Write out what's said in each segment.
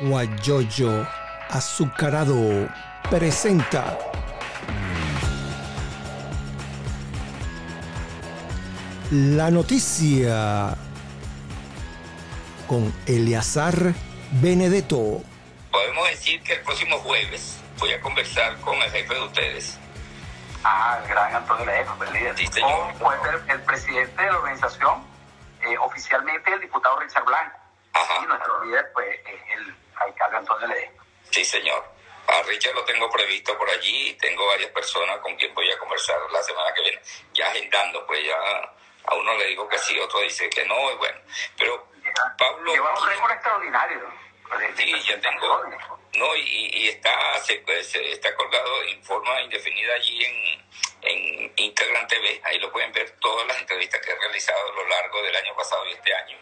Guayoyo Azucarado presenta la noticia con Eleazar Benedetto. Podemos decir que el próximo jueves voy a conversar con el jefe de ustedes. Ah, el gran Antonio Lejo, el líder. Sí, señor. O puede ser el presidente de la organización, eh, oficialmente el diputado Richard Blanco. Ajá. Y nuestro líder, pues, es el Antonio Lejo. Sí, señor. A Richard lo tengo previsto por allí. Tengo varias personas con quien voy a conversar la semana que viene. Ya agendando, pues ya a uno le digo que sí, otro dice que no, y bueno. Pero Pablo... Lleva un récord extraordinario. de- de Sí, ya tengo. No, y, y está, se, se- está colgado en forma indefinida allí en, en Instagram TV. Ahí lo pueden ver todas las entrevistas que he realizado a lo largo del año pasado y este año.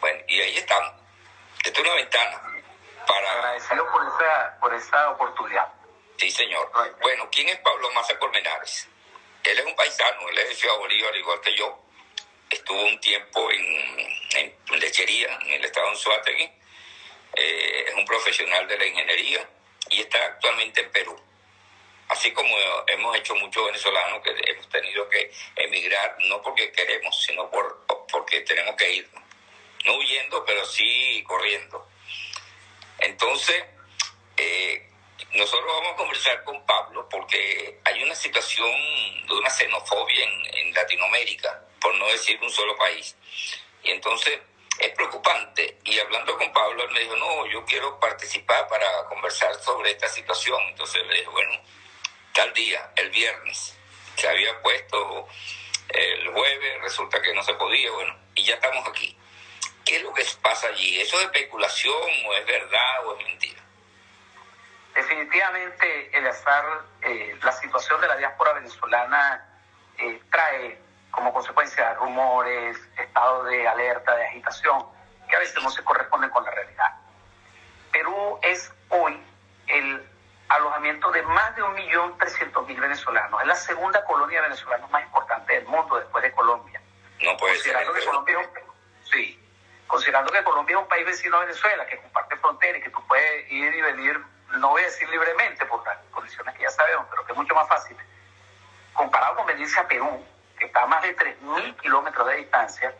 Bueno, y ahí estamos. Esta es una ventana para... Agradecido por esa, por esa oportunidad. Sí, señor. Bueno, ¿quién es Pablo Massa Colmenares? Él es un paisano, él es de Ciudad Bolívar, igual que yo. Estuvo un tiempo en, en lechería, en el estado de Anzoátegui. Eh, es un profesional de la ingeniería y está actualmente en Perú. Así como hemos hecho muchos venezolanos que hemos tenido que emigrar, no porque queremos, sino por, porque tenemos que ir. No huyendo, pero sí corriendo. Entonces, eh, nosotros vamos a conversar con Pablo porque hay una situación de una xenofobia en, en Latinoamérica, por no decir un solo país. Y entonces es preocupante. Y hablando con Pablo, él me dijo, no, yo quiero participar para conversar sobre esta situación. Entonces le dije, bueno, tal día, el viernes, se había puesto el jueves, resulta que no se podía, bueno, y ya estamos aquí. ¿Qué es lo que pasa allí? ¿Eso es especulación o es verdad o es mentira? Definitivamente, Eleazar, eh, la situación de la diáspora venezolana eh, trae como consecuencia rumores, estado de alerta, de agitación, que a veces no se corresponden con la realidad. Perú es hoy el alojamiento de más de 1.300.000 venezolanos. Es la segunda colonia de venezolanos más importante del mundo después de Colombia. No puede ser. Que Colombia es un, sí, considerando que Colombia es un país vecino a Venezuela, que comparte frontera y que tú puedes ir y venir, no voy a decir libremente por las condiciones que ya sabemos, pero que es mucho más fácil. Comparado con venirse a Perú, que está a más de 3.000 kilómetros de distancia,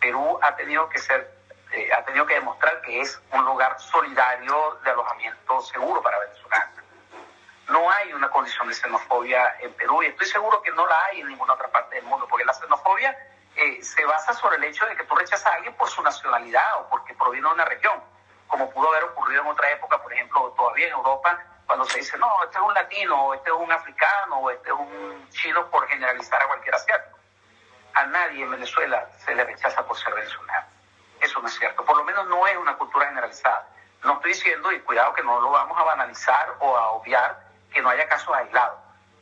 Perú ha tenido que ser, eh, ha tenido que demostrar que es un lugar solidario de alojamiento seguro para venezolanos. No hay una condición de xenofobia en Perú y estoy seguro que no la hay en ninguna otra parte del mundo, porque la xenofobia eh, se basa sobre el hecho de que tú rechazas a alguien por su nacionalidad o porque proviene de una región, como pudo haber ocurrido en otra época, por ejemplo, todavía en Europa, cuando se dice, no, este es un latino, o este es un africano, o este es un chino, por generalizar a cualquier asiático. A nadie en Venezuela se le rechaza por ser venezolano. Eso no es cierto. Por lo menos no es una cultura generalizada. No estoy diciendo, y cuidado que no lo vamos a banalizar o a obviar, que no haya casos aislados.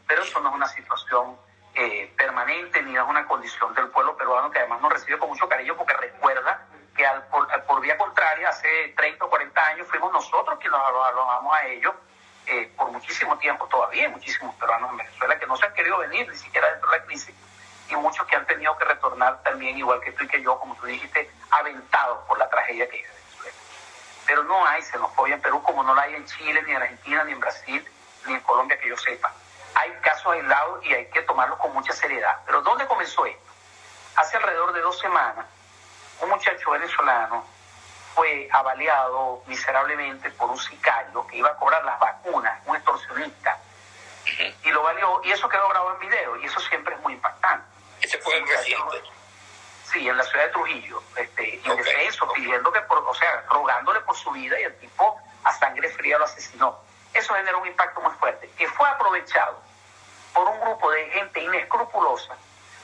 Pero eso no es una situación eh, permanente ni es una condición del pueblo peruano que además nos recibe con mucho cariño porque recuerda que al, por, por, vía contraria, hace 30 o 40 años fuimos nosotros quienes nos alojamos a ellos eh, por muchísimo tiempo todavía, hay muchísimos peruanos en Venezuela que no se han querido venir ni siquiera dentro de la crisis y muchos que han tenido que retornar también, igual que tú y que yo, como tú dijiste, aventados por la tragedia que vive Venezuela. Pero no hay xenofobia en Perú como no la hay en Chile, ni en Argentina, ni en Brasil, ni en Colombia que yo sepa. Hay casos aislados y hay que tomarlos con mucha seriedad. Pero ¿dónde comenzó esto? Hace alrededor de dos semanas, un muchacho venezolano fue avaliado miserablemente por un sicario que iba a cobrar las vacunas, un extorsionista, y lo valió, y eso quedó grabado en video, y eso siempre es muy impactante. Ese fue el reciente. Sí, en la ciudad de Trujillo, este, indefenso, okay, pidiendo que, por, o sea, rogándole por su vida, y el tipo a sangre fría lo asesinó. Eso generó un impacto muy fuerte, que fue aprovechado por un grupo de gente inescrupulosa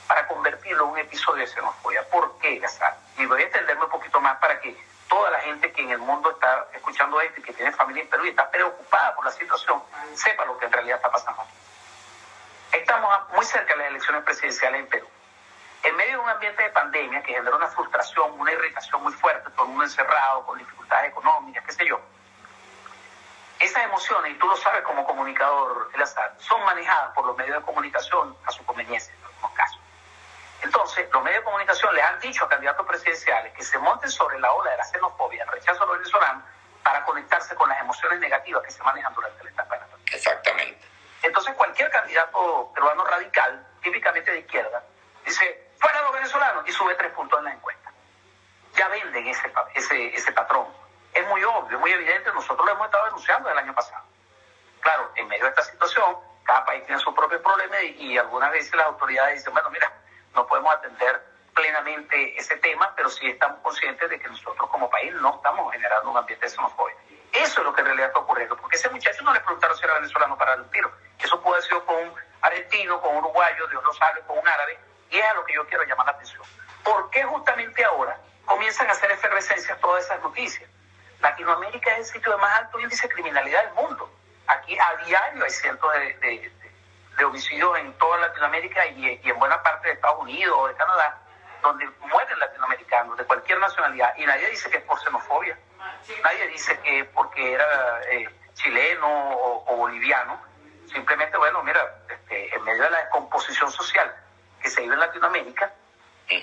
para convertirlo en un episodio de xenofobia. ¿Por qué, Gazar? Y voy a extenderme un poquito más para que toda la gente que en el mundo está escuchando esto y que tiene familia en Perú y está preocupada por la situación, sepa lo que en realidad está pasando. Estamos muy cerca de las elecciones presidenciales en Perú. En medio de un ambiente de pandemia que generó una frustración, una irritación muy fuerte, todo el mundo encerrado, con dificultades económicas, qué sé yo. Esas emociones, y tú lo sabes como comunicador, Elazar, son manejadas por los medios de comunicación a su conveniencia en algunos casos. Entonces, los medios de comunicación les han dicho a candidatos presidenciales que se monten sobre la ola de la xenofobia, el rechazo a los venezolanos, para conectarse con las emociones negativas que se manejan durante la etapa electoral. Exactamente. Entonces cualquier candidato peruano radical, típicamente de izquierda, dice, fuera los venezolanos, y sube tres puntos en la encuesta. Ya venden ese, ese, ese patrón. Muy obvio, muy evidente, nosotros lo hemos estado denunciando el año pasado. Claro, en medio de esta situación, cada país tiene sus propios problemas y, algunas veces las autoridades dicen, bueno, mira, no podemos atender plenamente ese tema, pero sí estamos conscientes de que nosotros como país no estamos generando un ambiente de xenofobia. Eso es lo que en realidad está ocurriendo, porque ese muchacho no le preguntaron si era venezolano para el tiro. Eso puede haber sido con un argentino, con un uruguayo, Dios lo sabe, con un árabe, y es a lo que yo quiero llamar la atención. ¿Por qué justamente ahora comienzan a hacer efervescencia todas esas noticias? Latinoamérica es el sitio de más alto índice de criminalidad del mundo. Aquí a diario hay cientos de, de, de homicidios en toda Latinoamérica y, y, en buena parte de Estados Unidos o de Canadá, donde mueren latinoamericanos de cualquier nacionalidad. Y nadie dice que es por xenofobia, nadie dice que es porque era eh, chileno o, o, boliviano, simplemente, bueno, mira, este, en medio de la descomposición social que se vive en Latinoamérica,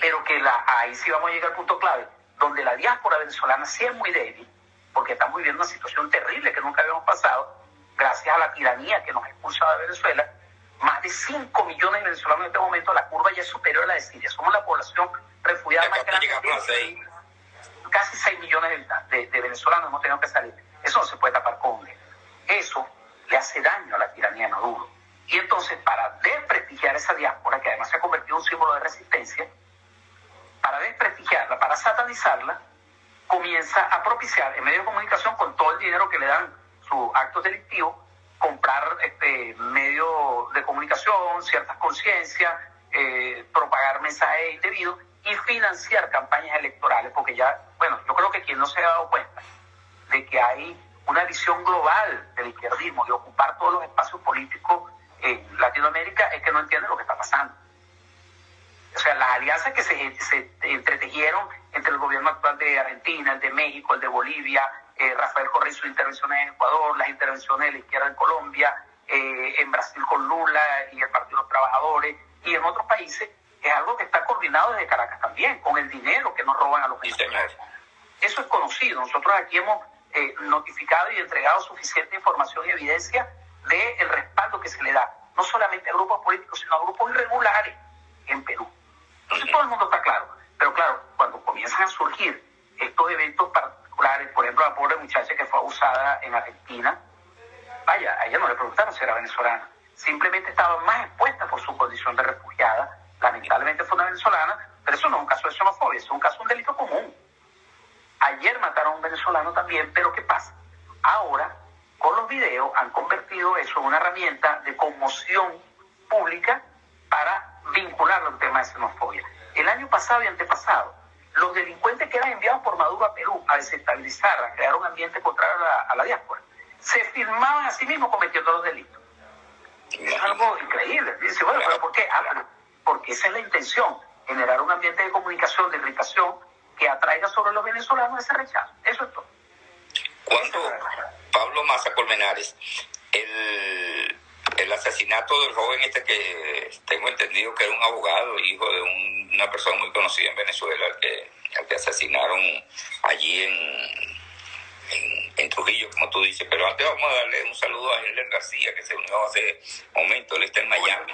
pero que la, ahí sí vamos a llegar al punto clave, donde la diáspora venezolana sí es muy débil, porque estamos viviendo una situación terrible que nunca habíamos pasado, gracias a la tiranía que nos ha expulsado de Venezuela, más de 5 millones de venezolanos en este momento, la curva ya es superior a la de Siria. Somos la población refugiada más grande. Casi 6 millones de, de, de, venezolanos hemos tenido que salir. Eso no se puede tapar con un dedo. Eso le hace daño a la tiranía de Maduro. Y entonces, para desprestigiar esa diáspora, que además se ha convertido en un símbolo de resistencia, para desprestigiarla, para satanizarla, comienza a propiciar en medios de comunicación con todo el dinero que le dan sus actos delictivos, comprar este, medios de comunicación, ciertas conciencias, eh, propagar mensajes indebidos y financiar campañas electorales, porque ya, bueno, yo creo que quien no se ha dado cuenta de que hay una visión global del izquierdismo, de ocupar todos los espacios políticos en Latinoamérica, es que no entiende lo que está pasando. O sea, las alianzas que se, se entretejieron entre el gobierno actual de Argentina, el de México, el de Bolivia, eh, Rafael Correa y sus intervenciones en Ecuador, las intervenciones de la izquierda en Colombia, eh, en Brasil con Lula y el Partido de los Trabajadores, y en otros países, es algo que está coordinado desde Caracas también, con el dinero que nos roban a los venezolanos. Eso es conocido. Nosotros aquí hemos eh, notificado y entregado suficiente información y evidencia del de respaldo que se le da, no solamente a grupos políticos, sino a grupos irregulares en Perú. Entonces todo el mundo está claro. Pero claro, cuando comienzan a surgir estos eventos particulares, por ejemplo, la pobre muchacha que fue abusada en Argentina, vaya, a ella no le preguntaron si era venezolana, simplemente estaba más expuesta por su condición de refugiada, lamentablemente fue una venezolana, pero eso no es un caso de xenofobia, es un caso de un delito común. Ayer mataron a un venezolano también, pero ¿qué pasa? Ahora, con los videos, han convertido eso en una herramienta de conmoción pública para vincularlo a un tema de xenofobia. El año pasado y antepasado, los delincuentes que eran enviados por Maduro a Perú a desestabilizar, a crear un ambiente contrario a la, a la diáspora, se firmaban a sí mismos cometiendo los delitos. Es algo increíble. Dice, bueno, ¿pero por qué? Ah, porque esa es la intención, generar un ambiente de comunicación, de irritación, que atraiga sobre los venezolanos ese rechazo. Eso es todo. Cuando Pablo Maza Colmenares, el, el asesinato del joven este que tengo entendido que era un abogado, hijo de un, una persona muy conocida en Venezuela, al que, al que asesinaron allí en, en, en, Trujillo, como tú dices. Pero antes vamos a darle un saludo a Endler García, que se unió hace momento, él está en Miami.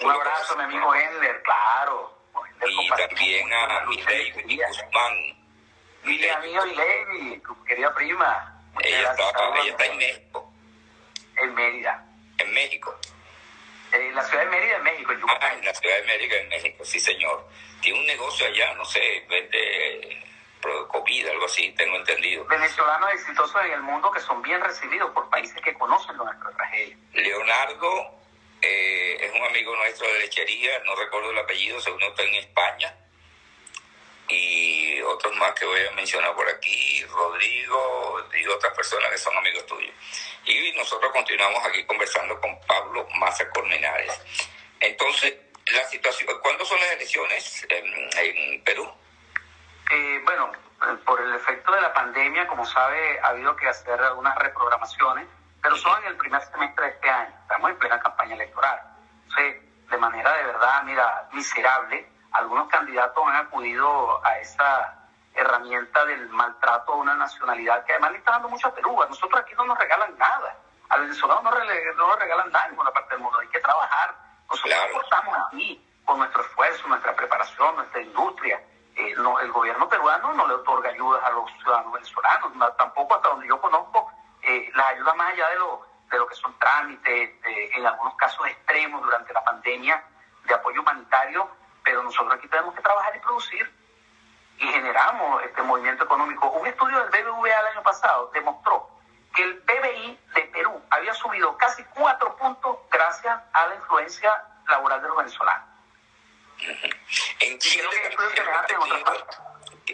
Un abrazo, mi amigo Endler, claro. Y también a Miley Guzmán. Mi amigo Miley, tu querida prima. Ella está, ella está en México. En Mérida. En México. En la ciudad de Mérida, en México, en Ah, en la ciudad de Mérida, en México, sí, señor. Tiene un negocio allá, no sé, vende comida, algo así, tengo entendido. Venezolanos exitosos en el mundo que son bien recibidos por países que conocen nuestra tragedia. Leonardo eh, es un amigo nuestro de lechería, no recuerdo el apellido, según está en España. Y otros más que voy a mencionar por aquí, Rodrigo y otras personas que son amigos tuyos. Y nosotros continuamos aquí conversando con Pablo Maza Colmenares. Entonces, la situación, ¿cuándo son las elecciones en, en Perú? Eh, bueno, por el efecto de la pandemia, como sabe, ha habido que hacer algunas reprogramaciones, pero son en el primer semestre de este año. Estamos en plena campaña electoral. Entonces, de manera de verdad, mira, miserable, algunos candidatos han acudido a esa herramienta del maltrato a una nacionalidad que además le está dando mucha peruga. Nosotros aquí no nos regalan nada. A venezolanos no, nos regalan nada en ninguna parte del mundo. Hay que trabajar. Nosotros aportamos aquí con nuestro esfuerzo, nuestra preparación, nuestra industria. Eh, el gobierno peruano no le otorga ayudas a los ciudadanos venezolanos, tampoco hasta donde yo conozco eh, las ayudas más allá de lo, de lo que son trámites, en algunos casos extremos durante la pandemia de apoyo humanitario, pero nosotros aquí tenemos que trabajar y producir y generamos este movimiento económico. Un estudio del BBVA el año pasado demostró que el PBI de Perú había subido casi cuatro puntos gracias a la influencia laboral de los venezolanos. En Chile,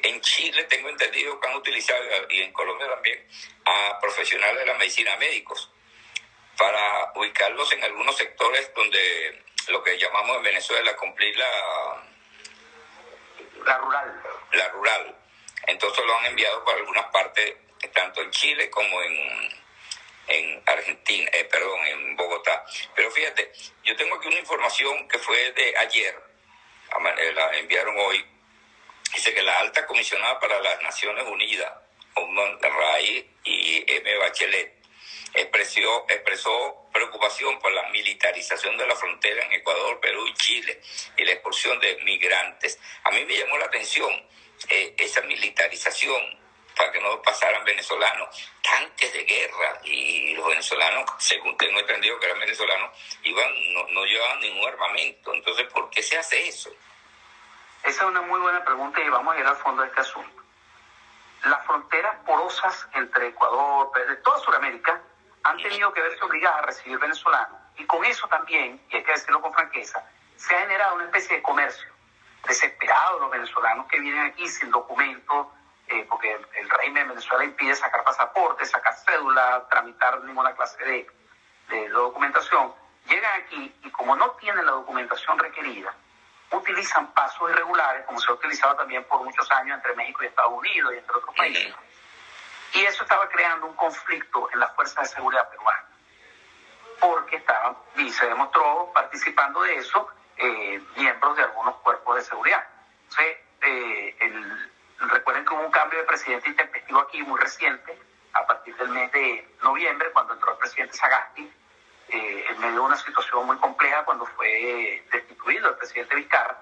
en Chile tengo entendido que han utilizado, y en Colombia también, a profesionales de la medicina, médicos, para ubicarlos en algunos sectores donde lo que llamamos en Venezuela cumplir la... La rural. La rural. Entonces lo han enviado para algunas partes, tanto en Chile como en, en Argentina, eh, perdón, en Bogotá. Pero fíjate, yo tengo aquí una información que fue de ayer, la enviaron hoy, dice que la alta comisionada para las Naciones Unidas, Ray y M. Bachelet, expresó, expresó preocupación por la militarización de la frontera en Ecuador, Perú y Chile y la expulsión de migrantes. A mí me llamó la atención eh, esa militarización para que no pasaran venezolanos, tanques de guerra y los venezolanos, según tengo entendido que eran venezolanos, iban, no, no llevaban ningún armamento. Entonces, ¿por qué se hace eso? Esa es una muy buena pregunta y vamos a ir al fondo de este asunto. Las fronteras porosas entre Ecuador, de toda Sudamérica, han tenido que verse obligadas a recibir venezolanos. Y con eso también, y hay que decirlo con franqueza, se ha generado una especie de comercio desesperado los venezolanos que vienen aquí sin documentos, eh, porque el, régimen de Venezuela impide sacar pasaportes, sacar cédula, tramitar ninguna clase de, de documentación. Llegan aquí y como no tienen la documentación requerida, utilizan pasos irregulares, como se ha utilizado también por muchos años entre México y Estados Unidos y entre otros países. Y eso estaba creando un conflicto en las fuerzas de seguridad peruanas, porque estaban, y se demostró participando de eso, eh, miembros de algunos cuerpos de seguridad. Entonces, eh, recuerden que hubo un cambio de presidente intempestivo aquí muy reciente, a partir del mes de noviembre, cuando entró el presidente Sagasti, eh, en medio de una situación muy compleja cuando fue destituido el presidente Vizcarra.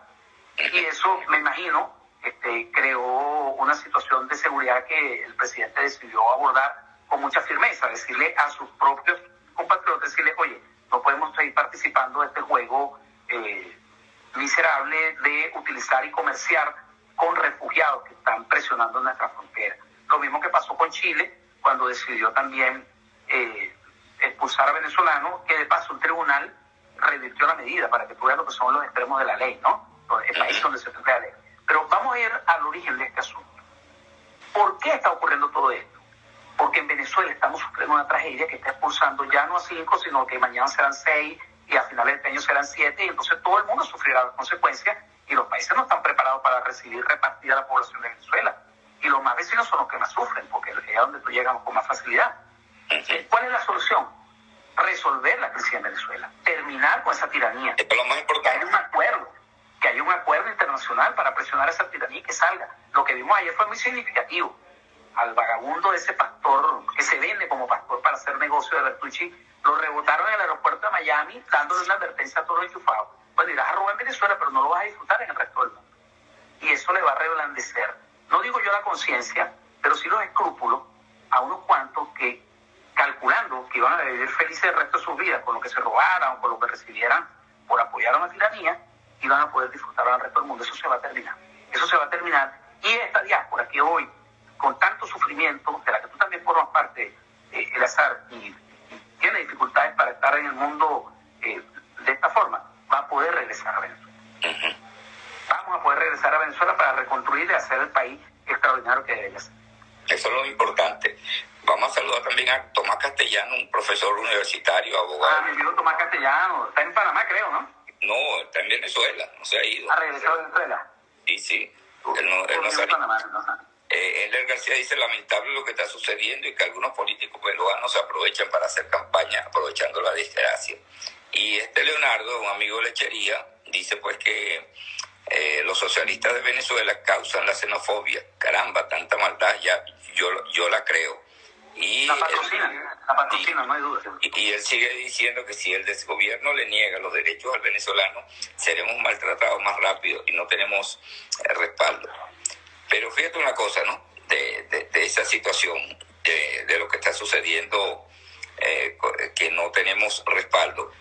Y eso, me imagino, este, creó una situación de seguridad que el presidente decidió abordar con mucha firmeza, decirle a sus propios compatriotas, decirle, oye, no podemos seguir participando de este juego eh, miserable de utilizar y comerciar con refugiados que están presionando nuestra frontera. Lo mismo que pasó con Chile, cuando decidió también eh, expulsar a venezolanos, que de paso un tribunal revirtió la medida para que tú veas lo que son los extremos de la ley, ¿no? El país donde se cumple la ley. Pero vamos a ir al origen de este asunto. ¿Por qué está ocurriendo todo esto? Porque en Venezuela estamos sufriendo una tragedia que está expulsando ya no a cinco, sino que mañana serán seis y a finales de este año serán siete, y entonces todo el mundo sufrirá las consecuencias y los países no están preparados para recibir repartida la población de Venezuela. Y los más vecinos son los que más sufren, porque es donde tú llegas con más facilidad. ¿Cuál es la solución? Resolver la crisis en Venezuela, terminar con esa tiranía. Es lo más importante. Haya un acuerdo, que haya un acuerdo internacional para presionar esa tiranía y que salga. Lo que vimos ayer fue muy significativo. Al vagabundo de ese pastor que se vende como pastor para hacer negocio de Bertucci, lo rebotaron en el aeropuerto de Miami dándole una advertencia a todos los enchufados. Bueno, irás a robar en Venezuela, pero no lo vas a disfrutar en el resto del mundo. Y eso le va a reblandecer. No digo yo la conciencia, pero sí los escrúpulos a unos cuantos que calculando que iban a vivir felices el resto de sus vidas con lo que se robaran o con lo que recibieran por apoyar a una tiranía, iban a poder disfrutar al resto del mundo. Eso se va a terminar. Eso se va a terminar. Y esta diáspora que hoy, con tanto sufrimiento, de la que tú también formas parte, eh, el azar, y, tiene dificultades para estar en el mundo eh, de esta forma, va a poder regresar a Venezuela. Vamos a poder regresar a Venezuela para reconstruir y hacer el país extraordinario que debe ser. Eso es lo importante. Vamos a saludar también a Tomás Castellano, un profesor universitario, abogado. Ah, mi amigo Tomás Castellano. Está en Panamá, creo, ¿no? No, está en Venezuela, no se ha ido. ¿Ha regresado a Venezuela? Sí, sí. Él no, él no ha. Eh, García dice lamentable lo que está sucediendo y que algunos políticos peruanos se aprovechan para hacer campaña aprovechando la desgracia. Y este Leonardo, un amigo de lechería, dice pues que eh, los socialistas de Venezuela causan la xenofobia. Caramba, tanta maldad, ya yo, yo la creo. Y la no hay duda. Y, él sigue diciendo que si el desgobierno le niega los derechos al venezolano, seremos maltratados más rápido y no tenemos eh, respaldo. Pero fíjate una cosa, ¿no? De, de, esa situación, de, de, lo que está sucediendo, eh, que no tenemos respaldo.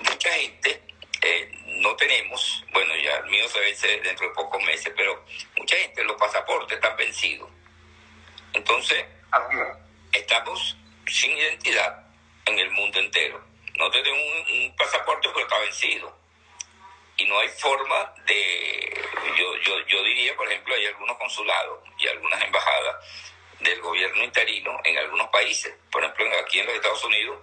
Mucha gente eh, no tenemos, bueno, ya el mío se vence dentro de pocos meses, pero mucha gente los pasaportes están vencidos. Entonces, estamos sin identidad en el mundo entero. No tenemos un, pasaporte porque está vencido. Y no hay forma de, yo, yo, yo diría, por ejemplo, hay algunos consulados y algunas embajadas del gobierno interino en algunos países. Por ejemplo, aquí en los Estados Unidos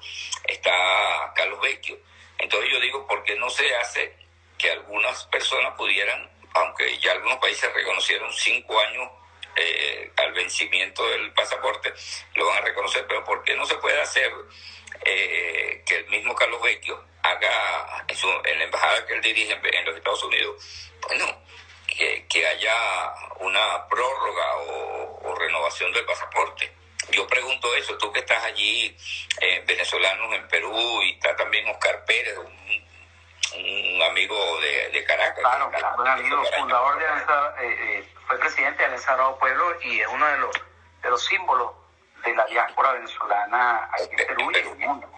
está Carlos Vecchio. Entonces yo digo, ¿por qué no se hace que algunas personas pudieran, aunque ya algunos países reconocieron cinco años eh, al vencimiento del pasaporte, lo van a reconocer, pero ¿por qué no se puede hacer eh, que el mismo Carlos Vecchio haga en, su, en, la embajada que él dirige en, los Estados Unidos, bueno, que, que haya una prórroga o, o, renovación del pasaporte? Yo pregunto eso, tú que estás allí, eh, venezolanos en Perú, y está también Oscar Pérez, un, amigo de, de Caracas. Claro, un amigo, fundador de eh, eh fue presidente del Sagrado Pueblo y es uno de los, de los símbolos de la diáspora venezolana aquí en Perú y en el mundo.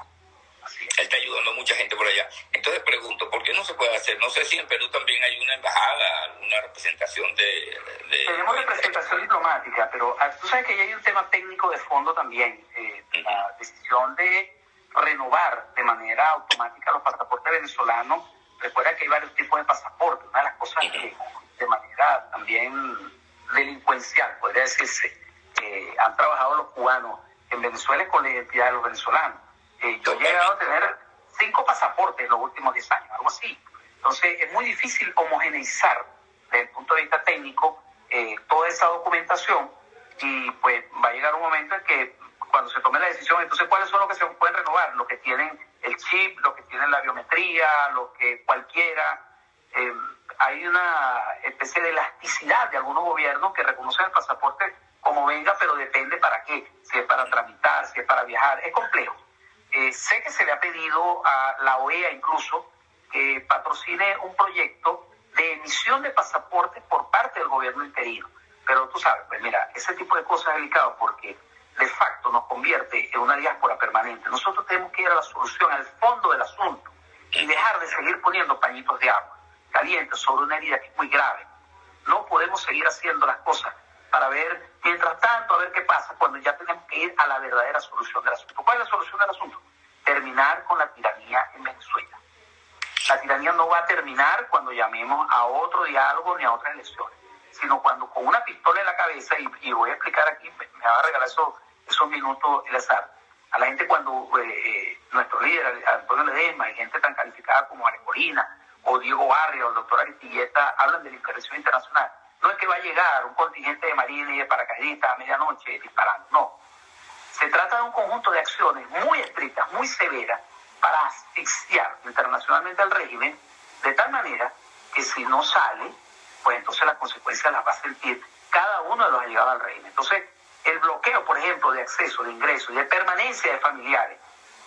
Él está ayudando a mucha gente por allá. Entonces pregunto, ¿por qué no se puede hacer? No sé si en Perú también hay una embajada, alguna representación de... Tenemos representación diplomática, pero ah, tú sabes que hay un tema técnico de fondo también. Eh, la decisión de renovar de manera automática los pasaportes venezolanos. Recuerda que hay varios tipos de pasaportes. Una de las cosas que de manera también delincuencial, podría decirse, han trabajado los cubanos en Venezuela con la identidad de los venezolanos. Eh, yo he llegado a tener cinco pasaportes en los últimos diez años, algo así. Entonces es muy difícil homogeneizar desde el punto de vista técnico eh, toda esa documentación y pues va a llegar un momento en que cuando se tome la decisión, entonces cuáles son los que se pueden renovar, los que tienen el chip, los que tienen la biometría, los que cualquiera. Eh, hay una especie de elasticidad de algunos gobiernos que reconocen el pasaporte como venga, pero depende para qué, si es para tramitar, si es para viajar, es complejo. Eh, sé que se le ha pedido a la OEA incluso que patrocine un proyecto de emisión de pasaportes por parte del gobierno interino. Pero tú sabes, pues mira, ese tipo de cosas es delicado porque de facto nos convierte en una diáspora permanente. Nosotros tenemos que ir a la solución, al fondo del asunto y dejar de seguir poniendo pañitos de agua calientes sobre una herida que es muy grave. No podemos seguir haciendo las cosas para ver, mientras tanto, a ver qué pasa cuando ya tenemos que ir a la verdadera solución del asunto. ¿Cuál es la solución del asunto? Terminar con la tiranía en Venezuela. La tiranía no va a terminar cuando llamemos a otro diálogo ni a otras elecciones, sino cuando con una pistola en la cabeza, y, voy a explicar aquí, me, va a regalar esos, minutos el azar, a la gente cuando eh, eh, nuestro líder, Antonio Ledesma, y gente tan calificada como Arecolina, o Diego Barrio o el doctor Aristilleta hablan de la intervención internacional. No es que va a llegar un contingente de marines y de paracaidistas a medianoche disparando, no. Se trata de un conjunto de acciones muy estrictas, muy severas, para asfixiar internacionalmente al régimen, de tal manera que si no sale, pues entonces las consecuencias las va a sentir cada uno de los allegados al régimen. Entonces, el bloqueo, por ejemplo, de acceso, de ingreso y de permanencia de familiares,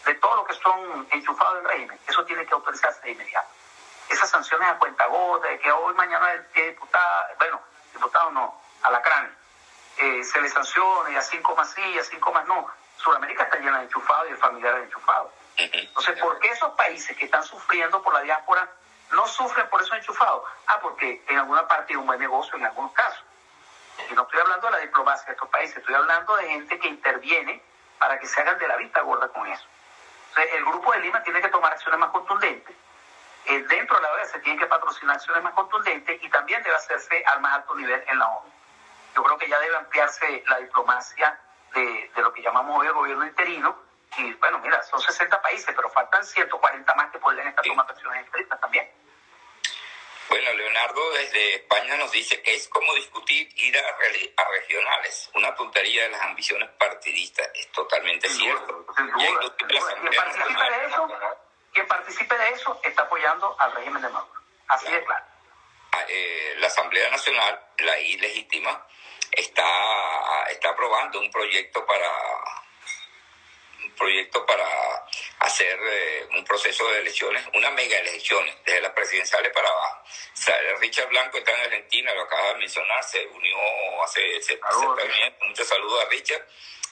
de todo lo que son enchufados del régimen, eso tiene que autorizarse de inmediato esas sanciones a cuenta gota, de que hoy, mañana, el diputado, bueno, diputado no, alacrán, eh, se le sanciona y a cinco más sí, a cinco más no. Sudamérica está llena de enchufados y de familiares enchufados. Entonces, ¿por qué esos países que están sufriendo por la diáspora no sufren por esos enchufados? Ah, porque en alguna parte hay un buen negocio en algunos casos. Y no estoy hablando de la diplomacia de estos países, estoy hablando de gente que interviene para que se hagan de la vista gorda con eso. Entonces, el Grupo de Lima tiene que tomar acciones más contundentes eh, dentro de la OEA se tienen que patrocinar acciones más contundentes y también debe hacerse al más alto nivel en la ONU. Yo creo que ya debe ampliarse la diplomacia de, lo que llamamos hoy el gobierno interino. Y bueno, mira, son 60 países, pero faltan 140 más que podrían estar tomando acciones estrictas también. Bueno, Leonardo desde España nos dice que es como discutir ir a, a regionales, una tontería de las ambiciones partidistas. Es totalmente cierto. participa de eso quien participe de eso está apoyando al régimen de Maduro. Así de claro. eh, la Asamblea Nacional, la ilegítima, está, está aprobando un proyecto para un proyecto para hacer eh, un proceso de elecciones, una mega elecciones, desde las presidenciales para abajo. Richard Blanco está en Argentina, lo acaba de mencionar, se unió hace, se, muchos saludos a Richard,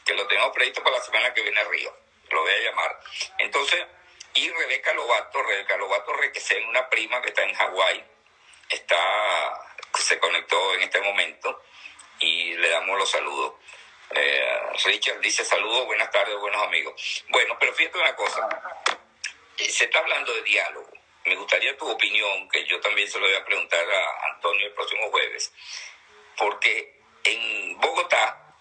que lo tengo previsto para la semana que viene a Río, lo voy a llamar. Entonces, y Rebeca Lobato, Rebeca Lobato en una prima que está en Hawái, está, se conectó en este momento y le damos los saludos. Eh, Richard dice saludos, buenas tardes, buenos amigos. Bueno, pero fíjate una cosa, eh, se está hablando de diálogo. Me gustaría tu opinión, que yo también se lo voy a preguntar a Antonio el próximo jueves, porque en Bogotá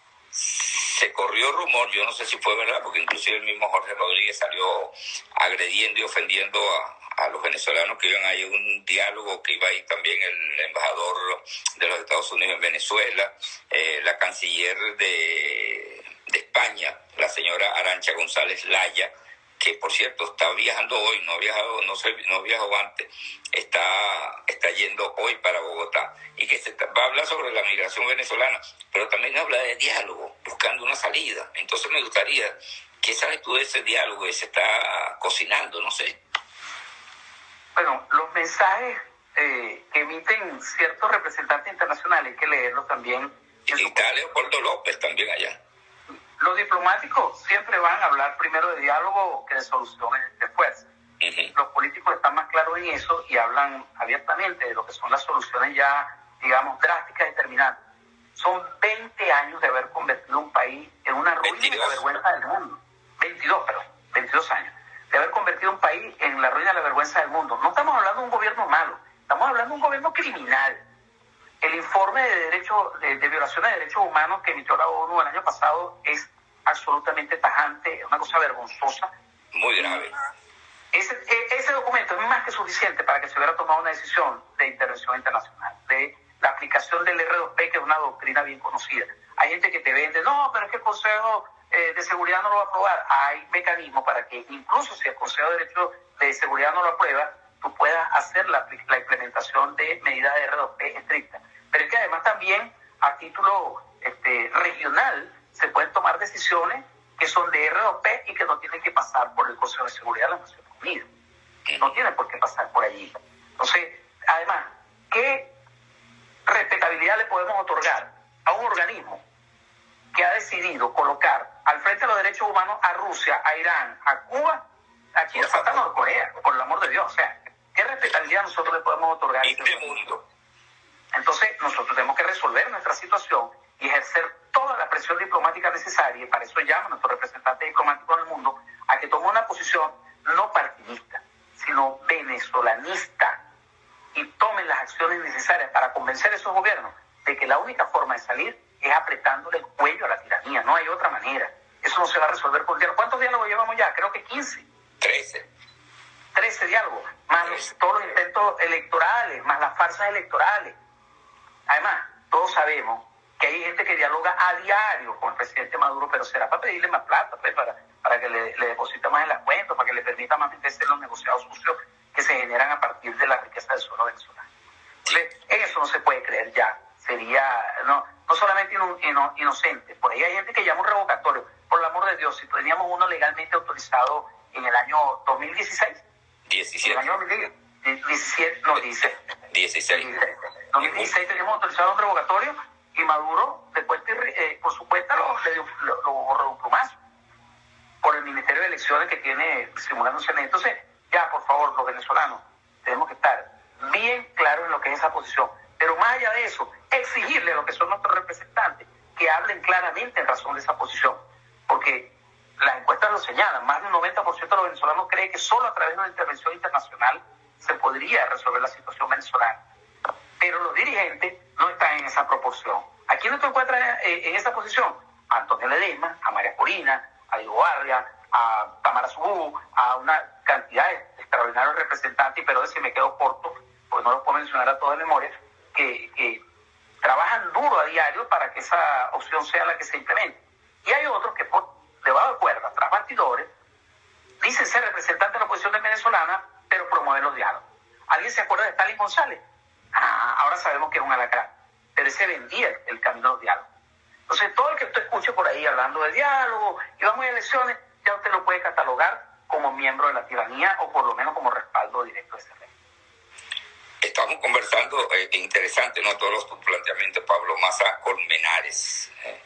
se corrió rumor, yo no sé si fue verdad, porque inclusive el mismo Jorge Rodríguez salió agrediendo y ofendiendo a, a los venezolanos que iban a ir un diálogo, que iba a ir también el embajador de los Estados Unidos en Venezuela, eh, la canciller de, de España, la señora Arancha González Laya, que por cierto está viajando hoy, no ha viajado, no se, no viajó antes, está, está yendo hoy para Bogotá y que se va a hablar sobre la migración venezolana, pero también habla de diálogo, buscando una salida. Entonces me gustaría, ¿qué sabes tú de ese diálogo que se está cocinando? No sé. Bueno, los mensajes eh, que emiten ciertos representantes internacionales hay que leerlos también. Y está Leopoldo López también allá. Los diplomáticos siempre van a hablar primero de diálogo que de soluciones después. Los políticos están más claros en eso y hablan abiertamente de lo que son las soluciones ya, digamos, drásticas y determinantes. Son 20 años de haber convertido un país en una ruina y la vergüenza del mundo. 22, perdón, 22 años de haber convertido un país en la ruina de la vergüenza del mundo. No estamos hablando de un gobierno malo, estamos hablando de un gobierno criminal. El informe de, derecho, de, violaciones de derechos humanos que emitió la ONU el año pasado es absolutamente tajante, es una cosa vergonzosa. Muy grave. Ese, e, ese documento es más que suficiente para que se hubiera tomado una decisión de intervención internacional, de la aplicación del R2P, que es una doctrina bien conocida. Hay gente que te vende, no, pero es que el Consejo eh, de Seguridad no lo va a aprobar. Hay mecanismos para que incluso si el Consejo de Derecho de Seguridad no lo aprueba, tú puedas hacer la, la implementación de medidas de R2P estrictas. Pero es que además también a título este, regional se pueden tomar decisiones que son de R2P y que no tienen que pasar por el Consejo de Seguridad de las Naciones Unidas. No tienen por qué pasar por allí. Entonces, además, ¿qué respetabilidad le podemos otorgar a un organismo que ha decidido colocar al frente de los derechos humanos a Rusia, a Irán, a Cuba, a China, hasta Corea, por el amor de Dios. O sea, ¿qué respetabilidad nosotros le podemos otorgar a este mundo? Entonces, nosotros tenemos que resolver nuestra situación y ejercer toda la presión diplomática necesaria, y para eso llamo a nuestros representantes diplomáticos en el mundo a que tomen una posición no partidista, sino venezolanista, y tomen las acciones necesarias para convencer a esos gobiernos de que la única forma de salir es apretándole el cuello a la tiranía, no hay otra manera. Eso no se va a resolver por diálogo. ¿Cuántos diálogos llevamos ya? Creo que 15. 13. 13 diálogos, más todos los intentos electorales, más las farsas electorales. Además, todos sabemos que hay gente que dialoga a diario con el presidente Maduro, pero será para pedirle más plata, pues, para, para que le, le deposite más en las cuentas, para que le permita más meterse los negociados sucios que se generan a partir de la riqueza del suelo venezolano. Entonces, eso no se puede creer ya. Sería, no, no solamente inocente, por ahí hay gente que llama un revocatorio. Por el amor de Dios, si teníamos uno legalmente autorizado en el año 2016, 17. el año 2017, no, dice. 16. 2016 teníamos autorizado un revocatorio y Maduro, después, eh, por supuesto, lo, borró un plumazo por el Ministerio de Elecciones que tiene simulándose. Entonces, ya, por favor, los venezolanos, tenemos que estar bien claros en lo que es esa posición. Pero más allá de eso, exigirle a lo que son nuestros representantes que hablen claramente en razón de esa posición. Porque las encuestas lo señalan, más del 90% de los venezolanos cree que solo a través de una intervención internacional se podría resolver la situación venezolana. Pero los dirigentes no están en esa proporción. ¿A quién no te encuentras en esa posición? A Antonio Ledesma, a María Corina, a Diego Barria, a Tamara Subú, a una cantidad de extraordinarios representantes, pero si me quedo corto, pues no los puedo mencionar a toda memoria, que, trabajan duro a diario para que esa opción sea la que se implemente. Y hay otros que por debajo de cuerda, tras bastidores, dicen ser representantes de la oposición venezolana, pero promueven los diálogos. ¿Alguien se acuerda de Stalin González? Ah, ahora sabemos que es un alacrán, pero ese vendía el camino del diálogo. Entonces, todo el que usted escuche por ahí hablando de diálogo y vamos a elecciones, ya usted lo puede catalogar como miembro de la tiranía o por lo menos como respaldo directo de ese rey. Estamos conversando, eh, interesante, ¿no? Todos los planteamientos Pablo Massa Colmenares. Eh,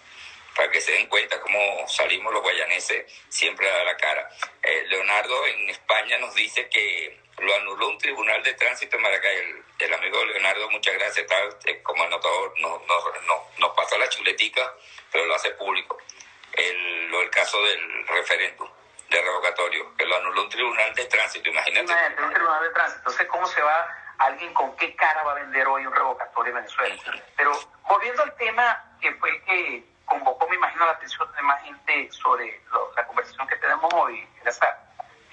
para que se den cuenta cómo salimos los guayaneses siempre a la cara. Eh, Leonardo en España nos dice que lo anuló un tribunal de tránsito en Maracay. El, amigo Leonardo, muchas gracias, está, eh, como anotador, nos no, no, pasa la chuletica, pero lo hace público. El, lo, el caso del referéndum de revocatorio, que lo anuló un tribunal de tránsito, imagínate. un tribunal de tránsito. Entonces, ¿cómo se va alguien con qué cara va a vender hoy un revocatorio en Venezuela? Pero volviendo al tema que fue el que convocó, me imagino, la atención de más gente sobre la conversación que tenemos hoy,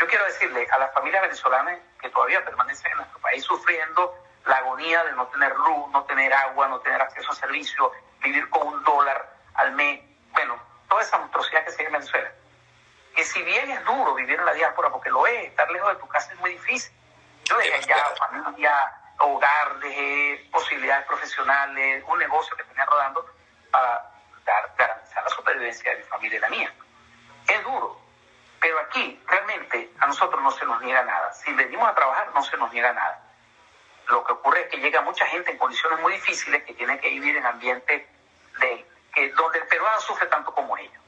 Yo quiero decirle a las familias venezolanas que todavía permanecen en nuestro país sufriendo la agonía de no tener luz, no tener agua, no tener acceso a servicios, vivir con un dólar al mes, bueno, toda esa monstruosidad que se vive en Venezuela. Que si bien es duro vivir en la diáspora, porque lo es, estar lejos de tu casa es muy difícil. Yo dejé ya familia, hogar, dejé posibilidades profesionales, un negocio que tenía rodando para garantizar la supervivencia de mi familia y la mía. Es duro, pero aquí realmente a nosotros no se nos niega nada. Si venimos a trabajar, no se nos niega nada. Lo que ocurre es que llega mucha gente en condiciones muy difíciles que tiene que vivir en ambientes de, que, donde el peruano sufre tanto como ellos.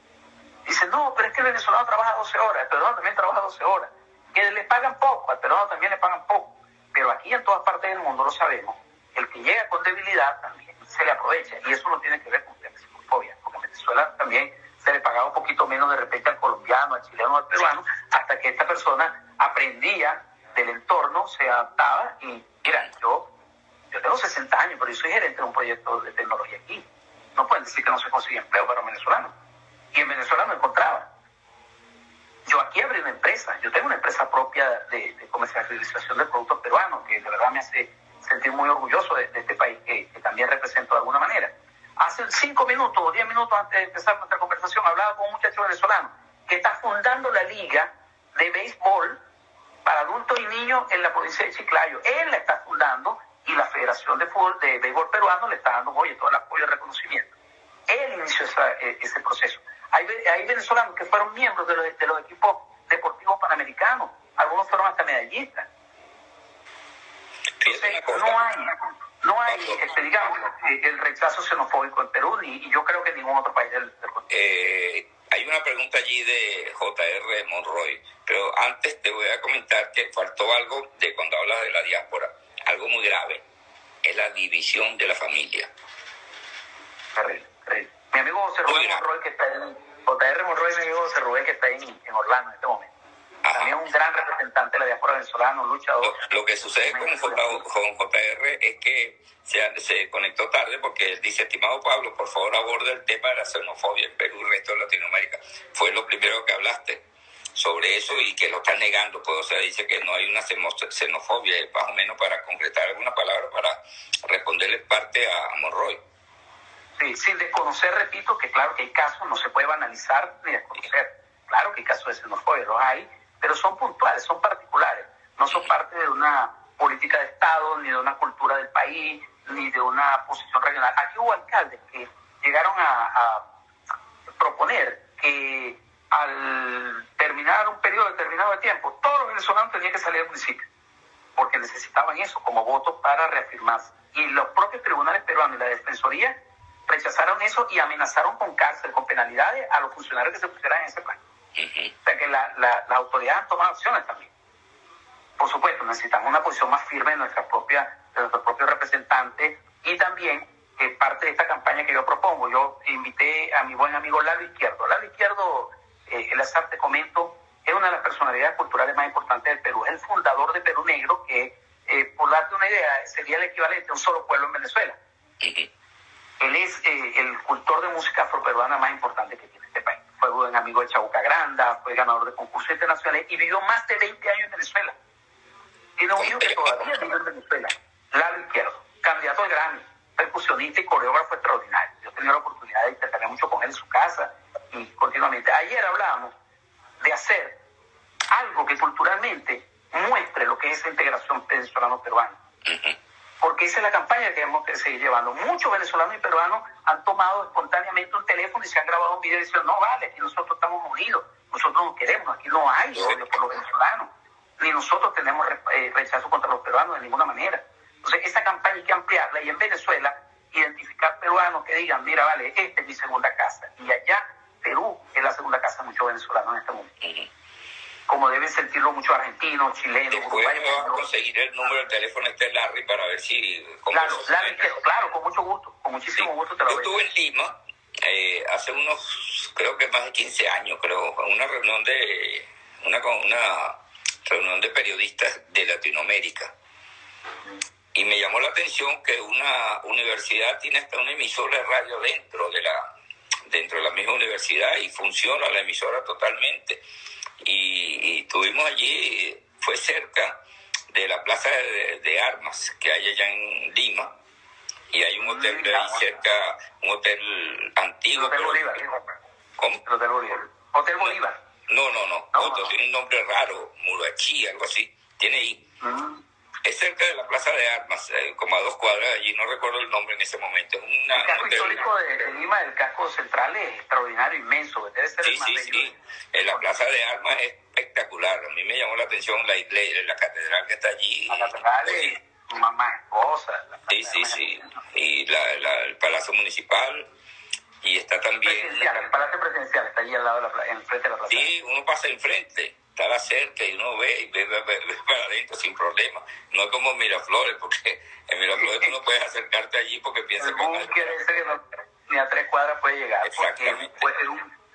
Dicen, no, pero es que el venezolano trabaja 12 horas, el peruano también trabaja 12 horas. Que le pagan poco, al peruano también le pagan poco. Pero aquí en todas partes del mundo lo sabemos, el que llega con debilidad también se le aprovecha. Y eso no tiene que ver con porque en Venezuela también se le pagaba un poquito menos de repente al colombiano, al chileno, al peruano, hasta que esta persona aprendía del entorno, se adaptaba y, mira, yo, yo tengo 60 años, pero yo soy gerente de un proyecto de tecnología aquí. No pueden decir que no se consigue empleo para venezolanos. Y en Venezuela no encontraba. Yo aquí abrí una empresa, yo tengo una empresa propia de, comercialización de productos peruanos, que de verdad me hace sentir muy orgulloso de, este país que también represento de alguna manera. Hace cinco minutos o diez minutos antes de empezar nuestra conversación hablaba con un muchacho venezolano que está fundando la liga de béisbol para adultos y niños en la provincia de Chiclayo. Él la está fundando y la Federación de Fútbol de Béisbol Peruano le está dando oye, todo el apoyo y reconocimiento. Él inició e, ese proceso. Hay, hay, venezolanos que fueron miembros de los, de los equipos deportivos panamericanos, algunos fueron hasta medallistas. Entonces, no hay, no hay, este, digamos, eh, el rechazo xenofóbico en Perú y yo creo que en ningún otro país del, mundo. Eh, hay una pregunta allí de J.R. Monroy, pero antes te voy a comentar que faltó algo de cuando hablas de la diáspora, algo muy grave, es la división de la familia. Mi amigo José Rubén Monroy, que está en, J.R. Monroy, mi amigo José Rubén, que está en, en Orlando en este momento. También un gran representante de la diáspora venezolana, un luchador. Lo, que sucede con, JR es que se, se, conectó tarde porque él dice, estimado Pablo, por favor aborde el tema de la xenofobia en Perú y el resto de Latinoamérica. Fue lo primero que hablaste sobre eso y que lo están negando, pues, o sea, dice que no hay una xenofobia, más o menos para concretar alguna palabra para responderle parte a Monroy. Sí, sin desconocer, repito, que claro que hay casos, no se puede banalizar ni desconocer. Claro que hay casos de xenofobia, los hay, pero son puntuales, son particulares, no son parte de una política de Estado, ni de una cultura del país, ni de una posición regional. Aquí hubo alcaldes que llegaron a, proponer que al terminar un periodo determinado de tiempo, todos los venezolanos tenían que salir del municipio, porque necesitaban eso como voto para reafirmarse. Y los propios tribunales peruanos y la Defensoría rechazaron eso y amenazaron con cárcel, con penalidades a los funcionarios que se pusieran en ese plan. O sea que la, la, las autoridades han tomado acciones también. Por supuesto, necesitamos una posición más firme de, nuestra propia, de nuestros propios representantes y también parte de esta campaña que yo propongo. Yo invité a mi buen amigo Lalo Izquierdo. Lalo Izquierdo, eh, el azar te comento, es una de las personalidades culturales más importantes del Perú. Es el fundador de Perú Negro, que, eh, por darte una idea, sería el equivalente a un solo pueblo en Venezuela. Él es eh, el cultor de música afroperuana más importante que tiene fue buen amigo de Chabuca Granda, fue ganador de concursos internacionales y vivió más de 20 años en Venezuela. Tiene un hijo que todavía vive en Venezuela, Lalo Izquierdo, candidato al Grammy, percusionista y coreógrafo extraordinario. Yo he tenido la oportunidad de intercambiar mucho con él en su casa y continuamente. Ayer hablábamos de hacer algo que culturalmente muestre lo que es esa integración venezolano-peruana. Porque esa es la campaña que tenemos que seguir llevando. Muchos venezolanos y peruanos han tomado espontáneamente un teléfono y se han grabado un video y dicen, no vale, aquí nosotros estamos unidos, nosotros nos queremos, aquí no hay odio por los venezolanos, ni nosotros tenemos eh, rechazo contra los peruanos de ninguna manera. Entonces, esa campaña hay que ampliarla y en Venezuela identificar peruanos que digan, mira, vale, esta es mi segunda casa, y allá Perú es la segunda casa de muchos venezolanos en este mundo como deben sentirlo muchos argentinos, chilenos, Después uruguayos. a conseguir el número de teléfono este Larry para ver si... Claro, Larry, claro, con mucho gusto, con muchísimo gusto te lo Yo estuve en Lima eh, hace unos, creo que más de 15 años, creo, una reunión de, una, una reunión de periodistas de Latinoamérica. Y me llamó la atención que una universidad tiene hasta una emisora de radio dentro de la dentro de la misma universidad y funciona la emisora totalmente y, estuvimos allí, fue cerca de la plaza de, armas que hay allá en Lima y hay un mm, hotel de ahí cerca, un hotel antiguo. Hotel Bolívar. ¿Cómo? Hotel Bolívar. Hotel Bolívar. No, no, no, otro, tiene un nombre raro, Murachí, algo así, tiene ahí. Mm. Es cerca de la Plaza de Armas, eh, como a dos cuadras allí, no recuerdo el nombre en ese momento. Es una, el casco histórico de, Lima, el casco central es extraordinario, inmenso, debe ser sí, sí, sí. En la Plaza de Armas es espectacular. A mí me llamó la atención la iglesia, la catedral que está allí. La catedral es mamá esposa. Sí, sí, sí. Y la, la, el Palacio Municipal. Y está también... el Palacio Presidencial está allí al lado, de la, enfrente de la plaza. Sí, uno pasa enfrente está cerca y uno ve y ve, para adentro sin problema. No es como Miraflores, porque en Miraflores tú no puedes acercarte allí porque piensas que... Quiere decir que no, ni a tres cuadras puede llegar. Exactamente. Porque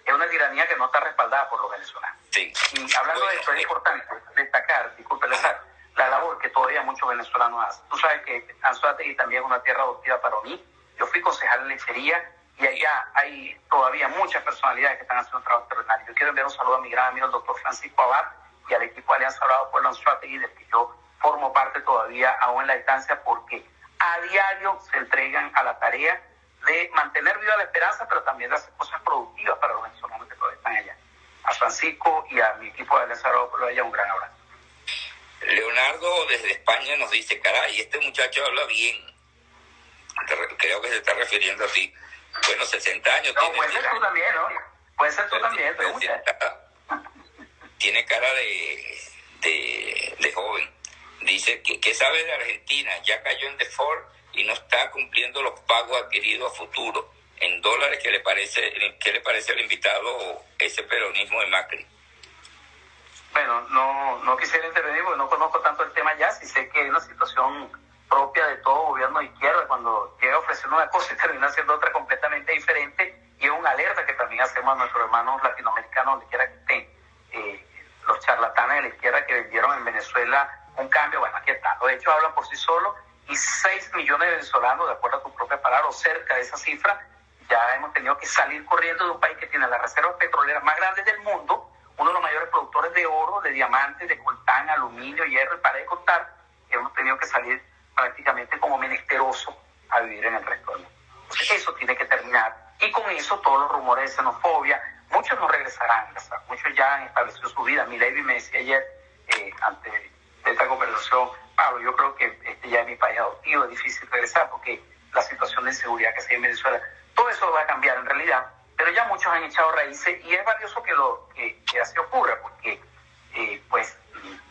es, una tiranía que no está respaldada por los venezolanos. Sí. Y hablando de esto, es importante destacar, disculpe, la labor que todavía muchos venezolanos hacen. Tú sabes que Anzuategui también es una tierra adoptiva para mí. Yo fui concejal en lechería y allá hay todavía muchas personalidades que están haciendo un trabajo extraordinario. Yo quiero enviar un saludo a mi gran amigo el doctor Francisco Abad y al equipo de Alianza Bravo Pueblo Anzuategui, del que yo formo parte todavía aún en la distancia, porque a diario se entregan a la tarea de mantener viva la esperanza, pero también de hacer cosas productivas para los venezolanos que todavía están allá. A Francisco y a mi equipo de Alianza Bravo Pueblo allá un gran abrazo. Leonardo desde España nos dice, caray, este muchacho habla bien. Creo que se está refiriendo a ti bueno, 60 años. No, puede ser tú también, ¿no? Puede ser tú también, Tiene cara de, de, de joven. Dice que, que, sabe de Argentina, ya cayó en default y no está cumpliendo los pagos adquiridos a futuro. En dólares, ¿qué le parece, qué le parece al invitado ese peronismo de Macri? Bueno, no, no quisiera intervenir porque no conozco tanto el tema ya, si sé que hay una situación propia de todo gobierno de izquierda cuando llega a ofrecer una cosa y termina siendo otra completamente diferente y es una alerta que también hacemos a nuestros hermanos latinoamericanos donde quiera que estén eh, los charlatanes de la izquierda que vendieron en Venezuela un cambio, bueno, aquí está, de hecho hablan por sí solos y 6 millones de venezolanos, de acuerdo a tu propia palabra, o cerca de esa cifra, ya hemos tenido que salir corriendo de un país que tiene las reservas petroleras más grandes del mundo, uno de los mayores productores de oro, de diamantes, de coltán, aluminio, hierro, y para de contar, hemos tenido que salir prácticamente como menesteroso a vivir en el resto del mundo. eso tiene que terminar. Y con eso todos los rumores de xenofobia, muchos no regresarán, muchos ya han establecido su vida. Mi Lady me decía ayer, eh, ante esta conversación, Pablo, yo creo que este ya es mi país adoptivo, es difícil regresar porque la situación de inseguridad que se hay en Venezuela, todo eso va a cambiar en realidad, pero ya muchos han echado raíces y es valioso que, lo, que, así ocurra porque eh, pues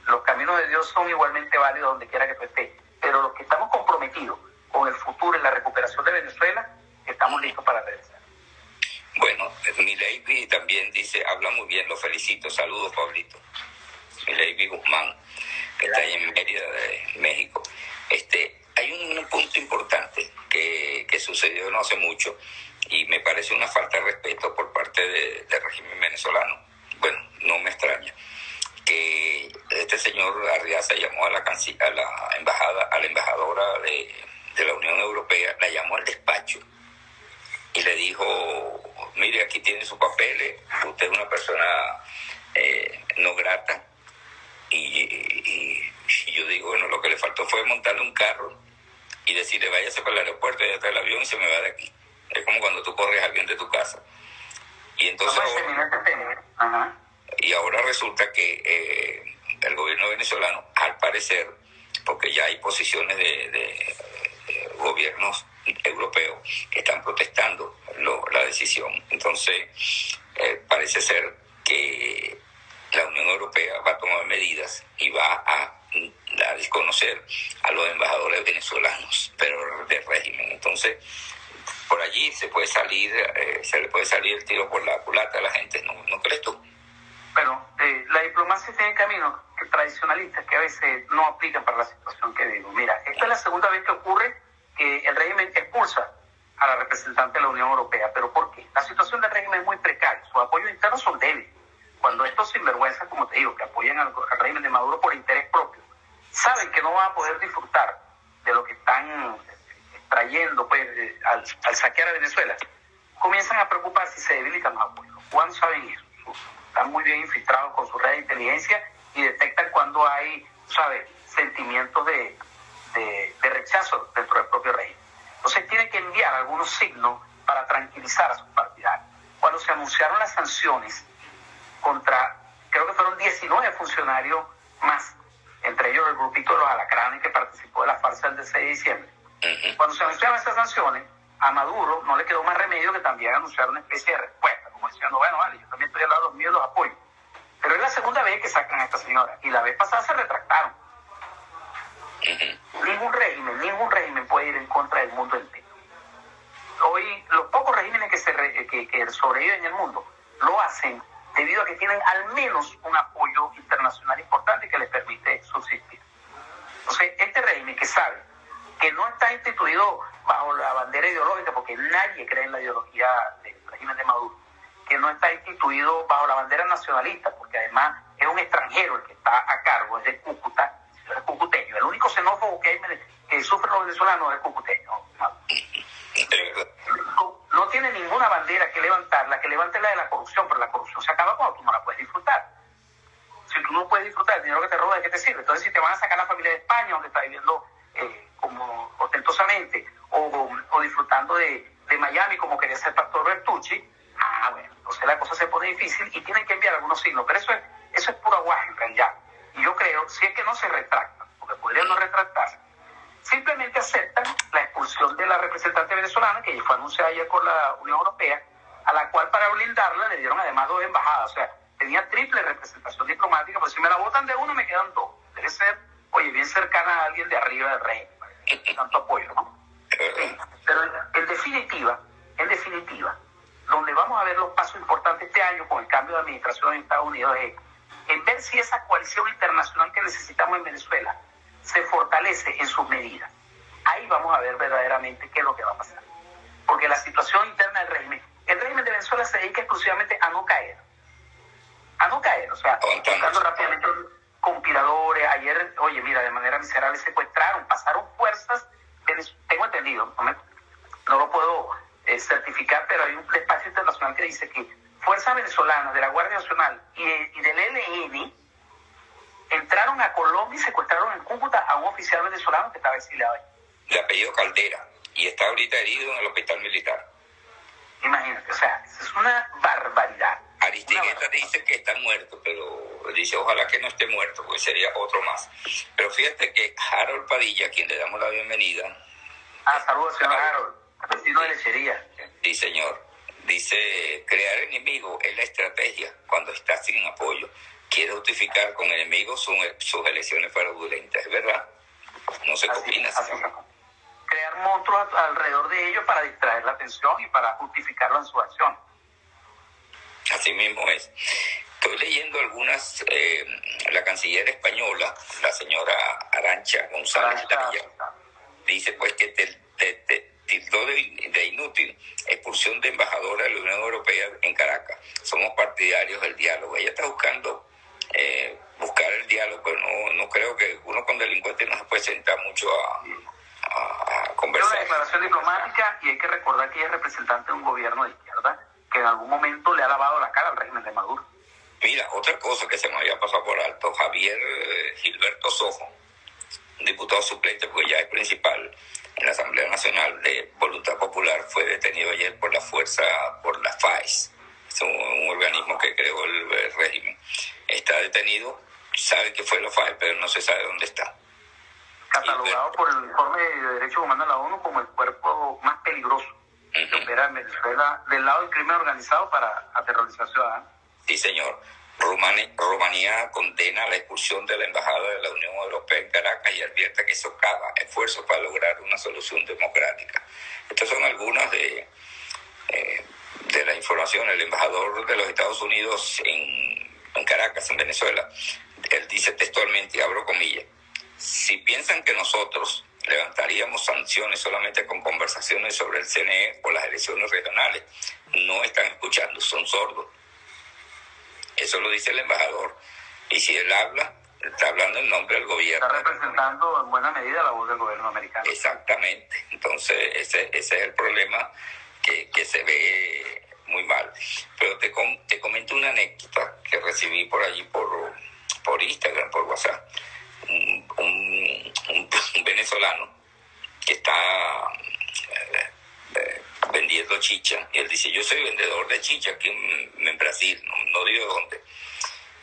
los caminos de Dios son igualmente válidos donde quiera que tú estés pero los que estamos comprometidos con el futuro y la recuperación de Venezuela, estamos listos para regresar. Bueno, Milady también dice, habla muy bien, lo felicito. Saludos, Pablito. Milady Guzmán, que está ahí en Mérida, de México. Este, hay un punto importante que, que sucedió no hace mucho y me parece una falta de respeto por parte del régimen venezolano. Bueno, no me extraña que este señor Arriaza llamó a la, a la embajada, a la embajadora de, la Unión Europea, la llamó al despacho y le dijo, mire, aquí tiene sus papeles, usted es una persona eh, no grata. Y, yo digo, bueno, lo que le faltó fue montarle un carro y decirle, váyase para el aeropuerto, ya está el avión y se me va de aquí. Es como cuando tú corres a alguien de tu casa. Y entonces... Y ahora resulta que eh, el gobierno venezolano, al parecer, porque ya hay posiciones de, gobiernos europeos que están protestando la decisión. Entonces, eh, parece ser que la Unión Europea va a tomar medidas y va a, a desconocer a los embajadores venezolanos, pero del régimen. Entonces, por allí se puede salir, eh, se le puede salir el tiro por la culata a la gente, ¿no, ¿no crees tú? Bueno, eh, la diplomacia tiene caminos tradicionalistas que a veces no aplican para la situación que digo. Mira, esta es la segunda vez que ocurre que el régimen expulsa a la representante de la Unión Europea. ¿Pero por qué? La situación del régimen es muy precaria, sus apoyos internos son débiles. Cuando estos sinvergüenzas, como te digo, que apoyan al, régimen de Maduro por interés propio, saben que no van a poder disfrutar de lo que están trayendo pues, eh, al, al, saquear a Venezuela, comienzan a preocuparse si se debilitan los apoyos. ¿Cuándo saben eso? Están muy bien infiltrados con su red de inteligencia y detectan cuando hay, ¿sabes?, sentimientos de, de, de, rechazo dentro del propio régimen. Entonces tiene que enviar algunos signos para tranquilizar a sus partidarios. Cuando se anunciaron las sanciones contra, creo que fueron 19 funcionarios más, entre ellos el grupito de los alacranes que participó de la farsa del 6 de diciembre, cuando se anunciaron esas sanciones, a Maduro no le quedó más remedio que también anunciar una especie de respuesta, diciendo, bueno, vale, yo también estoy al lado de los apoyo. Pero es la segunda vez que sacan a esta señora, y la vez pasada se retractaron. Ningún régimen, ningún régimen puede ir en contra del mundo entero. Hoy, los pocos regímenes que, se que, que sobreviven en el mundo lo hacen debido a que tienen al menos un apoyo internacional importante que les permite subsistir. Entonces, este régimen que sabe que no está instituido bajo la bandera ideológica, porque nadie cree en la ideología del régimen de Maduro, no está instituido bajo la bandera nacionalista, porque además es un extranjero el que está a cargo, es de Cúcuta, es cucuteño. El único xenófobo que, hay, que sufre los venezolanos es cucuteño. No, no tiene ninguna bandera que levantar, la que levante la de la corrupción, pero la corrupción se acaba cuando tú no la puedes disfrutar. Si tú no puedes disfrutar el dinero que te roba, ¿de qué te sirve? Entonces, si te van a sacar la familia de España, donde está viviendo eh, como ostentosamente o, o disfrutando de, de, Miami como quería ser Pastor Bertucci, ah, bueno, entonces la cosa se pone difícil y tienen que enviar algunos signos, pero eso es, eso es puro aguaje en realidad. Y yo creo, si es que no se retractan, porque podrían no retractarse, simplemente aceptan la expulsión de la representante venezolana, que fue anunciada ayer por la Unión Europea, a la cual para blindarla le dieron además dos embajadas, o sea, tenía triple representación diplomática, pues si me la votan de uno me quedan dos. Debe ser oye, bien cercana a alguien de arriba del rey, tanto apoyo, ¿no? Pero en definitiva, en definitiva, donde vamos a ver los pasos importantes este año con el cambio de administración en Estados Unidos es en ver si esa coalición internacional que necesitamos en Venezuela se fortalece en sus medidas. Ahí vamos a ver verdaderamente qué es lo que va a pasar. Porque la situación interna del régimen, el régimen de Venezuela se dedica exclusivamente a no caer. A no caer, o sea, buscando rápidamente conspiradores. Ayer, oye, mira, de manera miserable secuestraron, pasaron fuerzas, tengo entendido, no, me, no lo puedo certificar, pero hay un despacho internacional que dice que fuerzas venezolanas de la Guardia Nacional y, y del ELN entraron a Colombia y secuestraron en Cúcuta a un oficial venezolano que estaba exiliado ahí. De apellido Caldera y está ahorita herido en el hospital militar. Imagínate, o sea, es una barbaridad. Aristigueta dice que está muerto, pero dice ojalá que no esté muerto, porque sería otro más. Pero fíjate que Harold Padilla, a quien le damos la bienvenida. Ah, saludos, señor Harold, vecino de lechería. Sí, señor. Dice, crear enemigo es la estrategia cuando está sin apoyo. Quiere justificar con enemigos sus, sus elecciones fraudulentas, ¿es verdad? No se combina. Crear monstruos alrededor de ellos para distraer la atención y para justificarlo en su acción. Así mismo es. Estoy leyendo algunas, eh, la canciller española, la señora Arancha González dice pues que te, te, tildó de, de, inútil expulsión de embajadora de la Unión Europea en Caracas. Somos partidarios del diálogo. Ella está buscando eh, buscar el diálogo, pero no, no creo que uno con delincuentes no se puede sentar mucho a, a, a conversar. Es una declaración diplomática y hay que recordar que ella es representante de un gobierno de izquierda que en algún momento le ha lavado la cara al régimen de Maduro. Mira, otra cosa que se me había pasado por alto, Javier eh, Gilberto Sojo, diputado suplente, porque ya es principal Asamblea Nacional de Voluntad Popular, fue detenido ayer por la fuerza, por la FAES, es un, un organismo que creó el, el, régimen. Está detenido, sabe que fue la FAES, pero no se sabe dónde está. catalogado por el informe de derechos humanos de la ONU como el cuerpo más peligroso que opera en Venezuela del lado del crimen organizado para aterrorizar ciudadanos. Sí, señor. Rumanía condena la expulsión de la Embajada de la Unión Europea en Caracas y advierte que socava esfuerzos para lograr una solución democrática. Estas son algunas de, eh, de la información. El embajador de los Estados Unidos en, en Caracas, en Venezuela, él dice textualmente, abro comillas, si piensan que nosotros levantaríamos sanciones solamente con conversaciones sobre el CNE o las elecciones regionales, no están escuchando, son sordos. Eso lo dice el embajador. Y si él habla, está hablando en nombre del gobierno. Está representando en buena medida la voz del gobierno americano. Exactamente. Entonces, ese, ese es el problema que, que se ve muy mal. Pero te, te comento una anécdota que recibí por allí, por, por Instagram, por WhatsApp. Un, un, un venezolano que está eh, vendiendo chicha. Y él dice, yo soy vendedor de chicha aquí en, en Brasil, no, no, digo dónde.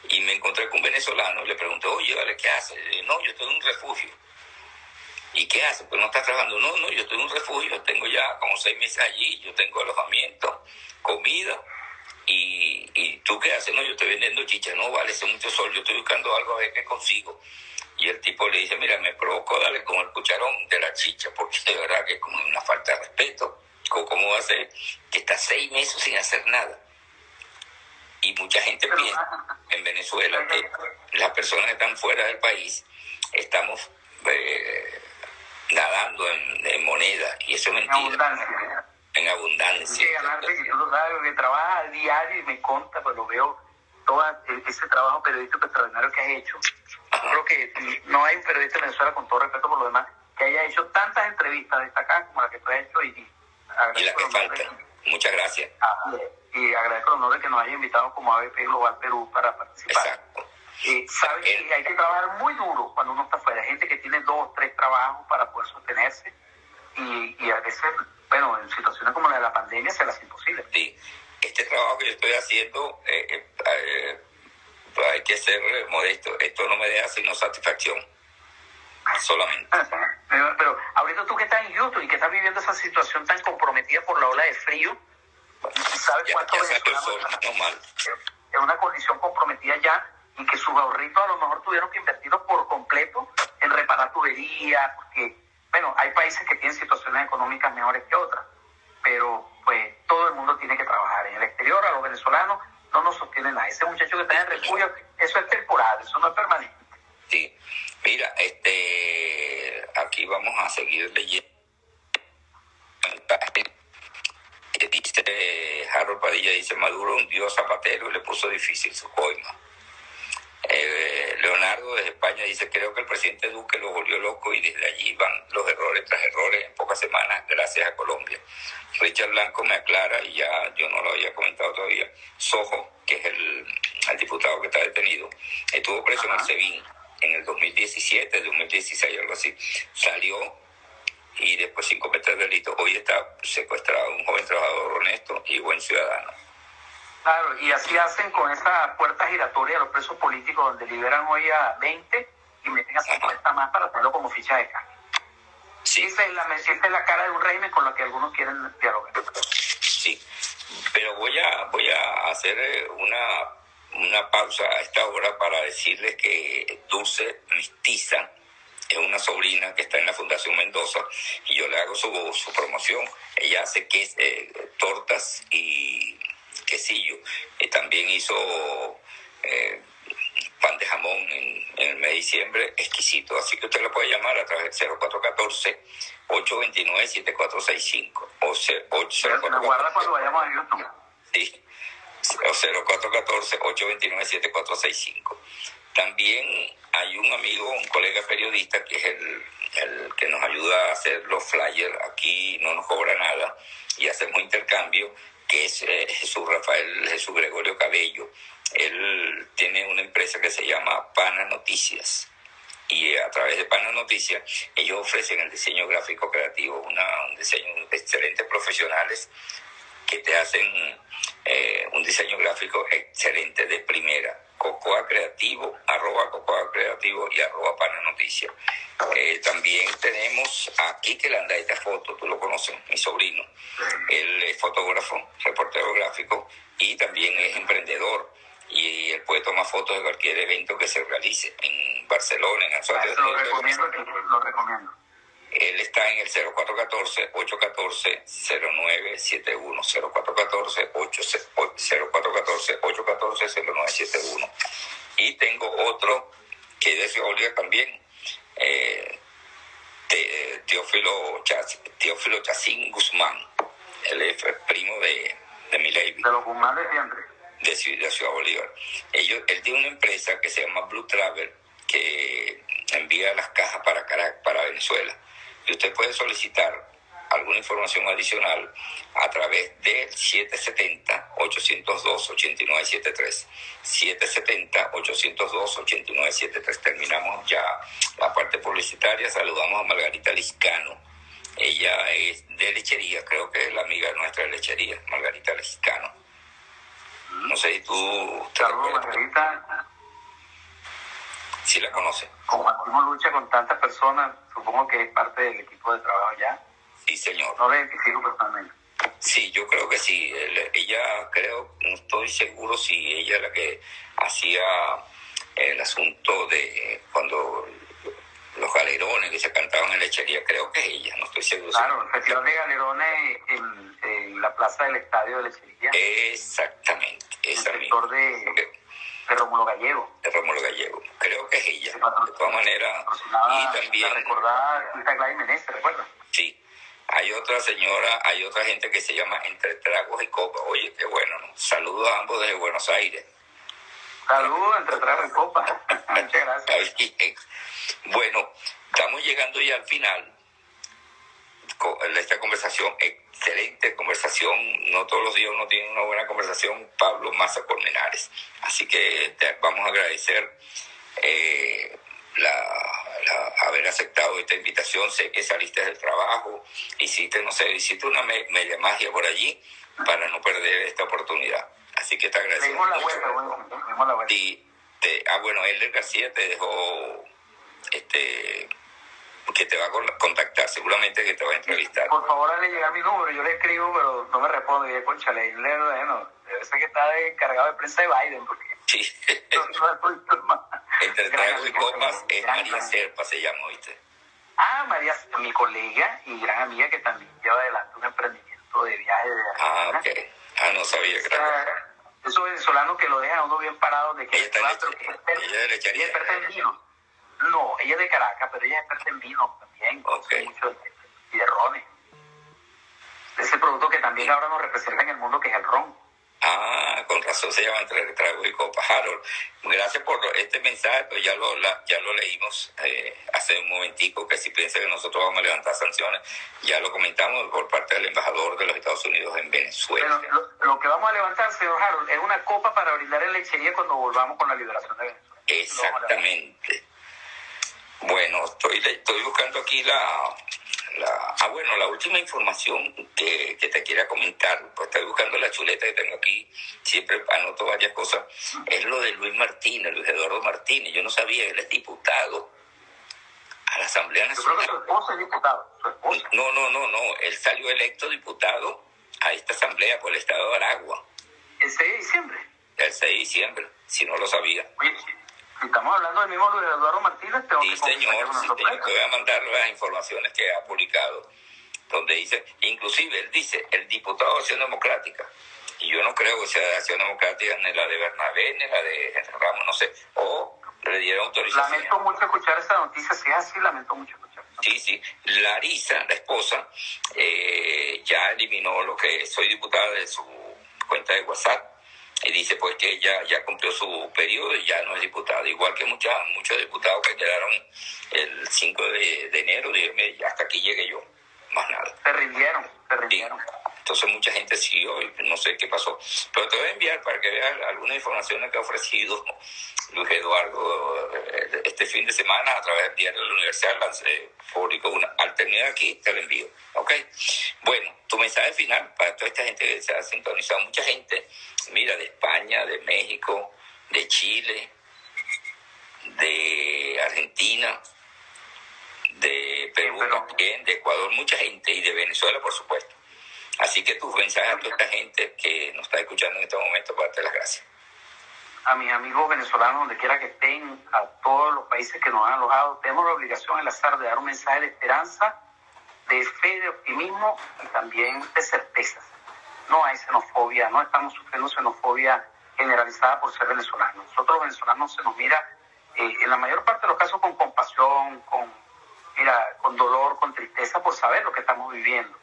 Y me encontré con un venezolano y le pregunté, oye, vale, ¿qué hace? no, yo estoy en un refugio. ¿Y qué hace? Pues no está trabajando. No, no, yo estoy en un refugio, tengo ya como seis meses allí, yo tengo alojamiento, comida. Y, y tú qué haces? No, yo estoy vendiendo chicha. No, vale, hace mucho sol, yo estoy buscando algo a ver qué consigo. Y el tipo le dice, mira, me provocó darle con el cucharón de la chicha, porque de verdad que es como una falta de respeto. ¿Cómo va a ser que está seis meses sin hacer nada? Y mucha gente piensa en Venezuela que las personas que están fuera del país estamos eh, nadando en, en, moneda, y eso es mentira. En abundancia. En abundancia. Sí, yo lo sabe, que trabaja al diario y me conta, pues lo veo, todo ese trabajo periodístico extraordinario que has hecho. Ajá. Yo creo que no hay un periodista en Venezuela, con todo respeto por lo demás, que haya hecho tantas entrevistas destacadas como la que tú has hecho y y la que falta. Muchas gracias. Ah, y agradezco el honor de que nos haya invitado como ABP Global Perú para participar. Exacto. Y sabes que hay que trabajar muy duro cuando uno está fuera. Hay gente que tiene dos, tres trabajos para poder sostenerse y, y a veces, bueno, en situaciones como la de la pandemia se las imposible. Sí, este trabajo que yo estoy haciendo, eh, eh, eh, hay que ser modesto. Esto no me deja sino satisfacción solamente. Pero, pero, ahorita tú que estás en Houston y que estás viviendo esa situación tan comprometida por la ola de frío, ¿sabes ya, cuánto ya venezolanos no mal. en una condición comprometida ya y que sus ahorritos a lo mejor tuvieron que invertirlos por completo en reparar tuberías, porque, bueno, hay países que tienen situaciones económicas mejores que otras, pero pues todo el mundo tiene que trabajar. En el exterior a los venezolanos no nos sostiene nada. Ese muchacho que está en refugio, eso es temporal, eso no es permanente. Sí, mira, este, aquí vamos a seguir leyendo. Que dice Harold Padilla, dice Maduro hundió a Zapatero y le puso difícil su coima. Eh, Leonardo desde España dice, creo que el presidente Duque lo volvió loco y desde allí van los errores tras errores en pocas semanas gracias a Colombia. Richard Blanco me aclara, y ya yo no lo había comentado todavía, Sojo, que es el, el diputado que está detenido, estuvo preso en el SEBIN en el 2017, 2016, algo así, salió y después sin cometer delito. Hoy está secuestrado un joven trabajador honesto y buen ciudadano. Claro, y así hacen con esa puerta giratoria a los presos políticos donde liberan hoy a 20 y meten a 50 más para hacerlo como ficha de cambio. Sí. Esa es, la, esa es la cara de un régimen con la que algunos quieren dialogar. Sí, pero voy a, voy a hacer una una pausa a esta hora para decirles que Dulce Mestiza es una sobrina que está en la Fundación Mendoza y yo le hago su, su promoción. Ella hace que, eh, tortas y quesillo. Y también hizo eh, pan de jamón en, en, el mes de diciembre, exquisito. Así que usted lo puede llamar a través del 0414-829-7465 o 0414. Me guarda cuando vayamos a YouTube. Sí. 0414-829-7465. También hay un amigo, un colega periodista, que es el, que nos ayuda a hacer los flyers. Aquí no nos cobra nada y hacemos intercambio, que es eh, Jesús Rafael Jesús Gregorio Cabello. Él tiene una empresa que se llama Pana Noticias. Y a través de Pana Noticias, ellos ofrecen el diseño gráfico creativo, una, un diseño de excelentes profesionales que te hacen eh, un diseño gráfico excelente de primera. Cocoa Creativo, arroba Cocoa Creativo y arroba Pana Noticias. Eh, también tenemos aquí que le anda esta foto, tú lo conoces, mi sobrino. Él es fotógrafo, reportero gráfico y también es emprendedor. Y él puede tomar fotos de cualquier evento que se realice en Barcelona, en. Lo recomiendo, lo recomiendo. Él está en el 0414-814-0971. 0414-814-0971. Y tengo otro que es de Olga también, eh, Teófilo, Teófilo Chacín Guzmán. Él es primo de, de Miley. De los Guzmán de siempre. De, Ciudad Bolívar. Ellos, él tiene una empresa que se llama Blue Travel que envía las cajas para Caracas, para Venezuela y usted puede solicitar alguna información adicional a través del 770-802-8973. 770-802-8973. Terminamos ya la parte publicitaria. Saludamos a Margarita Liscano. Ella es de lechería, creo que es la amiga nuestra de lechería, Margarita Liscano. No sé si tú... Saludos, Margarita. Sí la conoce. Compartimos lucha con tantas personas supongo que es parte del equipo de trabajo ya. Sí, señor. No la identifico personalmente. Sí, yo creo que sí. Ella, creo, no estoy seguro si ella es la que hacía el asunto de cuando los galerones que se cantaban en lechería, creo que es ella, no estoy seguro. Claro, el festival de galerones en, en, la plaza del estadio de lechería. Exactamente, esa el sector de de Rómulo Gallego. De Rómulo Gallego. Creo que es ella. De todas maneras. Y también. recordada Gladys Menezes, ¿recuerda? Sí. Hay otra señora, hay otra gente que se llama Entre Tragos y Copas. Oye, qué bueno, ¿no? Saludos a ambos desde Buenos Aires. Saludos entre tragos y copas. Muchas gracias. Bueno, estamos llegando ya al final de esta conversación excelente conversación. No todos los días uno tiene una buena conversación, Pablo Maza Colmenares. Así que te vamos a agradecer eh, la, haber aceptado esta invitación. Sé que saliste del trabajo, hiciste, no sé, hiciste una media magia por allí para no perder esta oportunidad. Así que te agradecemos. La vuelta, Y te, ah, bueno, Elder García te dejó este que te va a contactar, seguramente que te va a entrevistar. Por favor, hazle llegar mi número, yo le escribo, pero no me responde. Y concha, le bueno, debe ser que está encargado de prensa de Biden, porque... Sí. Entre tragos y copas es María Serpa, se llama, ¿viste? Ah, María, mi colega y gran amiga que también lleva adelante un emprendimiento de viaje de Ah, ok. Ah, no sabía, gracias. Esos venezolanos que lo dejan uno bien parado de que... Ella, está ella le echaría... No, ella es de Caracas, pero ella es experta en vino también, okay. mucho y de rones. Ese producto que también ahora nos representa en el mundo, que es el ron. Ah, con razón se llama entre tragos y copas. Harold, gracias por este mensaje, pues ya lo, ya lo leímos eh, hace un momentico, que si piensa que nosotros vamos a levantar sanciones, ya lo comentamos por parte del embajador de los Estados Unidos en Venezuela. lo, que vamos a levantar, señor Harold, es una copa para brindar en lechería cuando volvamos con la liberación de Venezuela. Exactamente. Bueno, estoy, estoy buscando aquí la, la, ah, bueno, la última información que, que, te quería comentar, pues estoy buscando la chuleta que tengo aquí, siempre anoto varias cosas, es lo de Luis Martínez, Luis Eduardo Martínez. Yo no sabía, él es diputado a la Asamblea Nacional. Yo creo que su esposa es diputado, No, no, no, no, él salió electo diputado a esta Asamblea por el Estado de Aragua. ¿El 6 de diciembre? El 6 de diciembre, si no lo sabía. Oye, estamos hablando del mismo Luis Eduardo Martínez, tengo sí, señor, sí, señor. Te voy a mandar las informaciones que ha publicado, donde dice, inclusive él dice, el diputado de Acción Democrática, y yo no creo que sea de Acción Democrática ni la de Bernabé ni la de Ramos, no sé, o le dieron autorización. Lamento mucho escuchar esa noticia, si es así, lamento mucho escuchar. Sí, sí. Larisa, la esposa, eh, ya eliminó lo que soy diputada de su cuenta de WhatsApp y dice pues que ella ya cumplió su periodo y ya no es diputada, igual que muchas, muchos diputados que quedaron el 5 de, enero, dígame, hasta aquí llegué yo, más nada. Se rindieron, se rindieron. Entonces mucha gente siguió y no sé qué pasó. Pero te voy a enviar para que veas algunas informaciones que ha ofrecido Luis Eduardo eh, este fin de semana a través del diario de la Universidad, público una. Al terminar aquí te lo envío. ¿Ok? Bueno, tu mensaje final para toda esta gente que se ha sintonizado. Mucha gente, mira, de España, de México, de Chile, de Argentina, de Perú también, de Ecuador, mucha gente, y de Venezuela, por supuesto. Así que tus mensajes a toda esta gente que nos está escuchando en este momento, para las gracias. A mis amigos venezolanos, donde quiera que estén, a todos los países que nos han alojado, tenemos la obligación el azar de dar un mensaje de esperanza, de fe, de optimismo y también de certezas. No hay xenofobia, no estamos sufriendo xenofobia generalizada por ser venezolanos. Nosotros los venezolanos se nos mira eh, en la mayor parte de los casos con compasión, con, mira, con dolor, con tristeza por saber lo que estamos viviendo.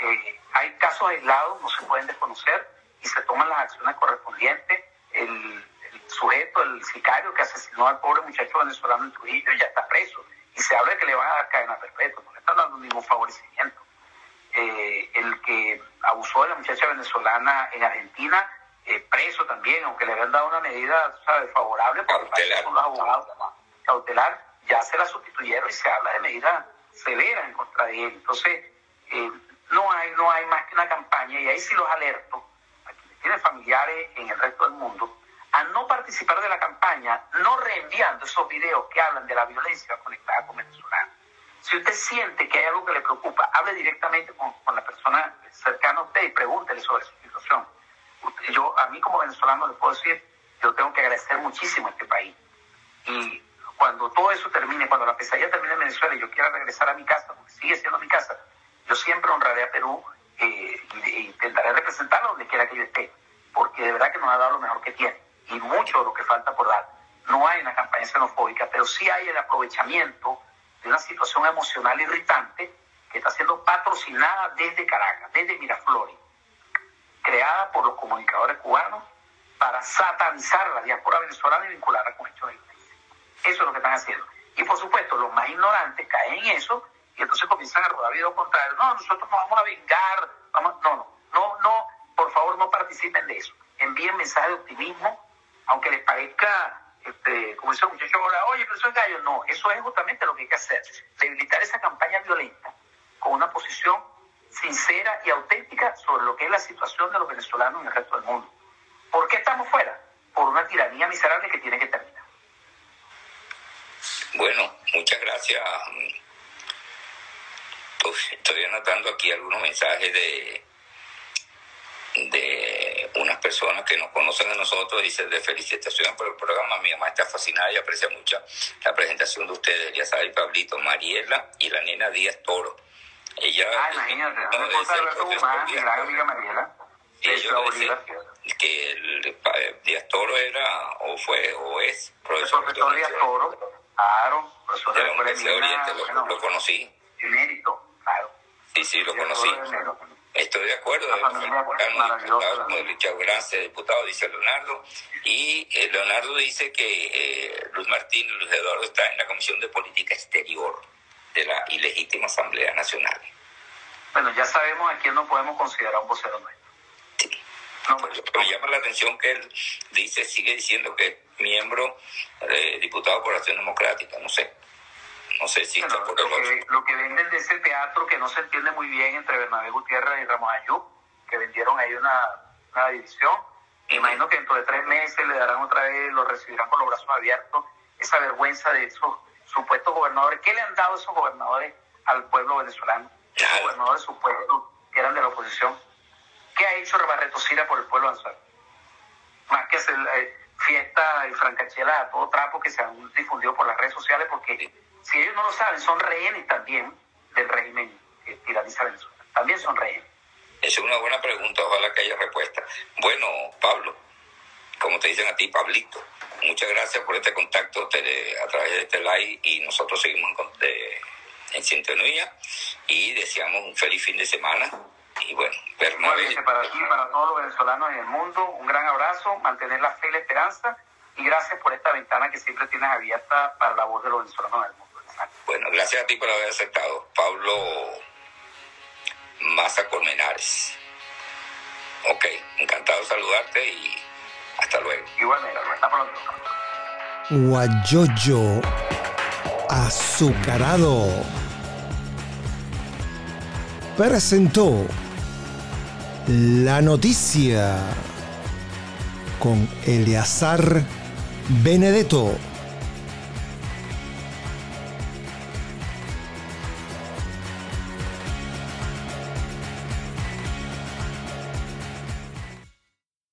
Eh, hay casos aislados, no se pueden desconocer y se toman las acciones correspondientes. El, sujeto, el sicario que asesinó al pobre muchacho venezolano en Trujillo ya está preso y se habla de que le van a dar cadena perpetua, no le están dando ningún favorecimiento. Eh, el que abusó de la muchacha venezolana en Argentina, eh, preso también, aunque le habían dado una medida ¿sabes? favorable por cautelar. los abogados, cautelar, ya se la sustituyeron y se habla de medidas severas en contra de él. Entonces, eh, no hay, no hay más que una campaña, y ahí sí los alerto, a quienes tienen familiares en el resto del mundo, a no participar de la campaña, no reenviando esos videos que hablan de la violencia conectada con venezolanos. Si usted siente que hay algo que le preocupa, hable directamente con, con la persona cercana a usted y pregúntele sobre su situación. Yo, a mí como venezolano le puedo decir, yo tengo que agradecer muchísimo a este país. Y cuando todo eso termine, cuando la pesadilla termine en Venezuela y yo quiera regresar a mi casa, porque sigue siendo mi casa, yo siempre honraré a Perú eh, y intentaré representarlo donde quiera que yo esté, porque de verdad que nos ha dado lo mejor que tiene y mucho de lo que falta por dar. No hay una campaña xenofóbica, pero sí hay el aprovechamiento de una situación emocional irritante que está siendo patrocinada desde Caracas, desde Miraflores, creada por los comunicadores cubanos para satanizar la diáspora venezolana y vincularla con hechos de violencia. Eso es lo que están haciendo. Y por supuesto, los más ignorantes caen en eso y entonces comienzan a rodar videos. No, nosotros nos vamos a vengar. Vamos... No, no, no, no, por favor no participen de eso. Envíen mensajes de optimismo, aunque les parezca, este, como dice el muchacho ahora, oye, pero eso es gallo. No, eso es justamente lo que hay que hacer. Debilitar esa campaña violenta con una posición sincera y auténtica sobre lo que es la situación de los venezolanos en el resto del mundo. ¿Por qué estamos fuera? Por una tiranía miserable que tiene que terminar. Bueno, muchas gracias. Estoy anotando aquí algunos mensajes de, de unas personas que nos conocen a nosotros, dice de felicitaciones por el programa, mi mamá está fascinada y aprecia mucho la presentación de ustedes, ya sabe, Pablito, Mariela y la nena Díaz Toro. Ella, ah, imagínate, no, no es amiga Mariela. Que el, Díaz Toro era, o fue, o es profesor. El profesor Díaz Toro, claro, profesor de, de la Universidad de Oriente, lo, bueno, lo conocí. Sí, sí, lo conocí. Estoy de acuerdo, diputado, Richard Gracia, diputado, dice Leonardo. Y eh, Leonardo dice que eh, Luis Martín y Luis Eduardo están en la Comisión de Política Exterior de la ilegítima Asamblea Nacional. Bueno, ya sabemos a quién no podemos considerar un vocero nuestro. Sí. No, pero, pero llama la atención que él dice, sigue diciendo que es miembro, eh, diputado por Acción Democrática, no sé. No sé si bueno, lo, que, lo que venden de ese teatro que no se entiende muy bien entre Bernabé Gutiérrez y Ramos Ayub, que vendieron ahí una, una división. Me imagino que dentro de tres meses le darán otra vez, lo recibirán con los brazos abiertos, esa vergüenza de esos supuestos gobernadores. ¿Qué le han dado esos gobernadores al pueblo venezolano? Esos gobernadores supuestos que eran de la oposición. ¿Qué ha hecho Barreto Sira por el pueblo venezolano? Más que hacer eh, fiesta y francachela a todo trapo que se han difundido por las redes sociales, porque si ellos no lo saben, son rehenes también del régimen que tiraniza Venezuela. También son rehenes. Esa es una buena pregunta, ojalá que haya respuesta. Bueno, Pablo, como te dicen a ti, Pablito, muchas gracias por este contacto a través de este live y nosotros seguimos en, de, en sintonía y deseamos un feliz fin de semana. Y bueno, Bernabé. Bueno, para ti, para todos los venezolanos en el mundo, un gran abrazo, mantener la fe y la esperanza y gracias por esta ventana que siempre tienes abierta para la voz de los venezolanos. Bueno, gracias a ti por haber aceptado. Pablo Maza Colmenares. Ok, encantado de saludarte y hasta luego. Igualmente, hasta pronto. Guayoyo azucarado presentó la noticia. con Eleazar Benedetto.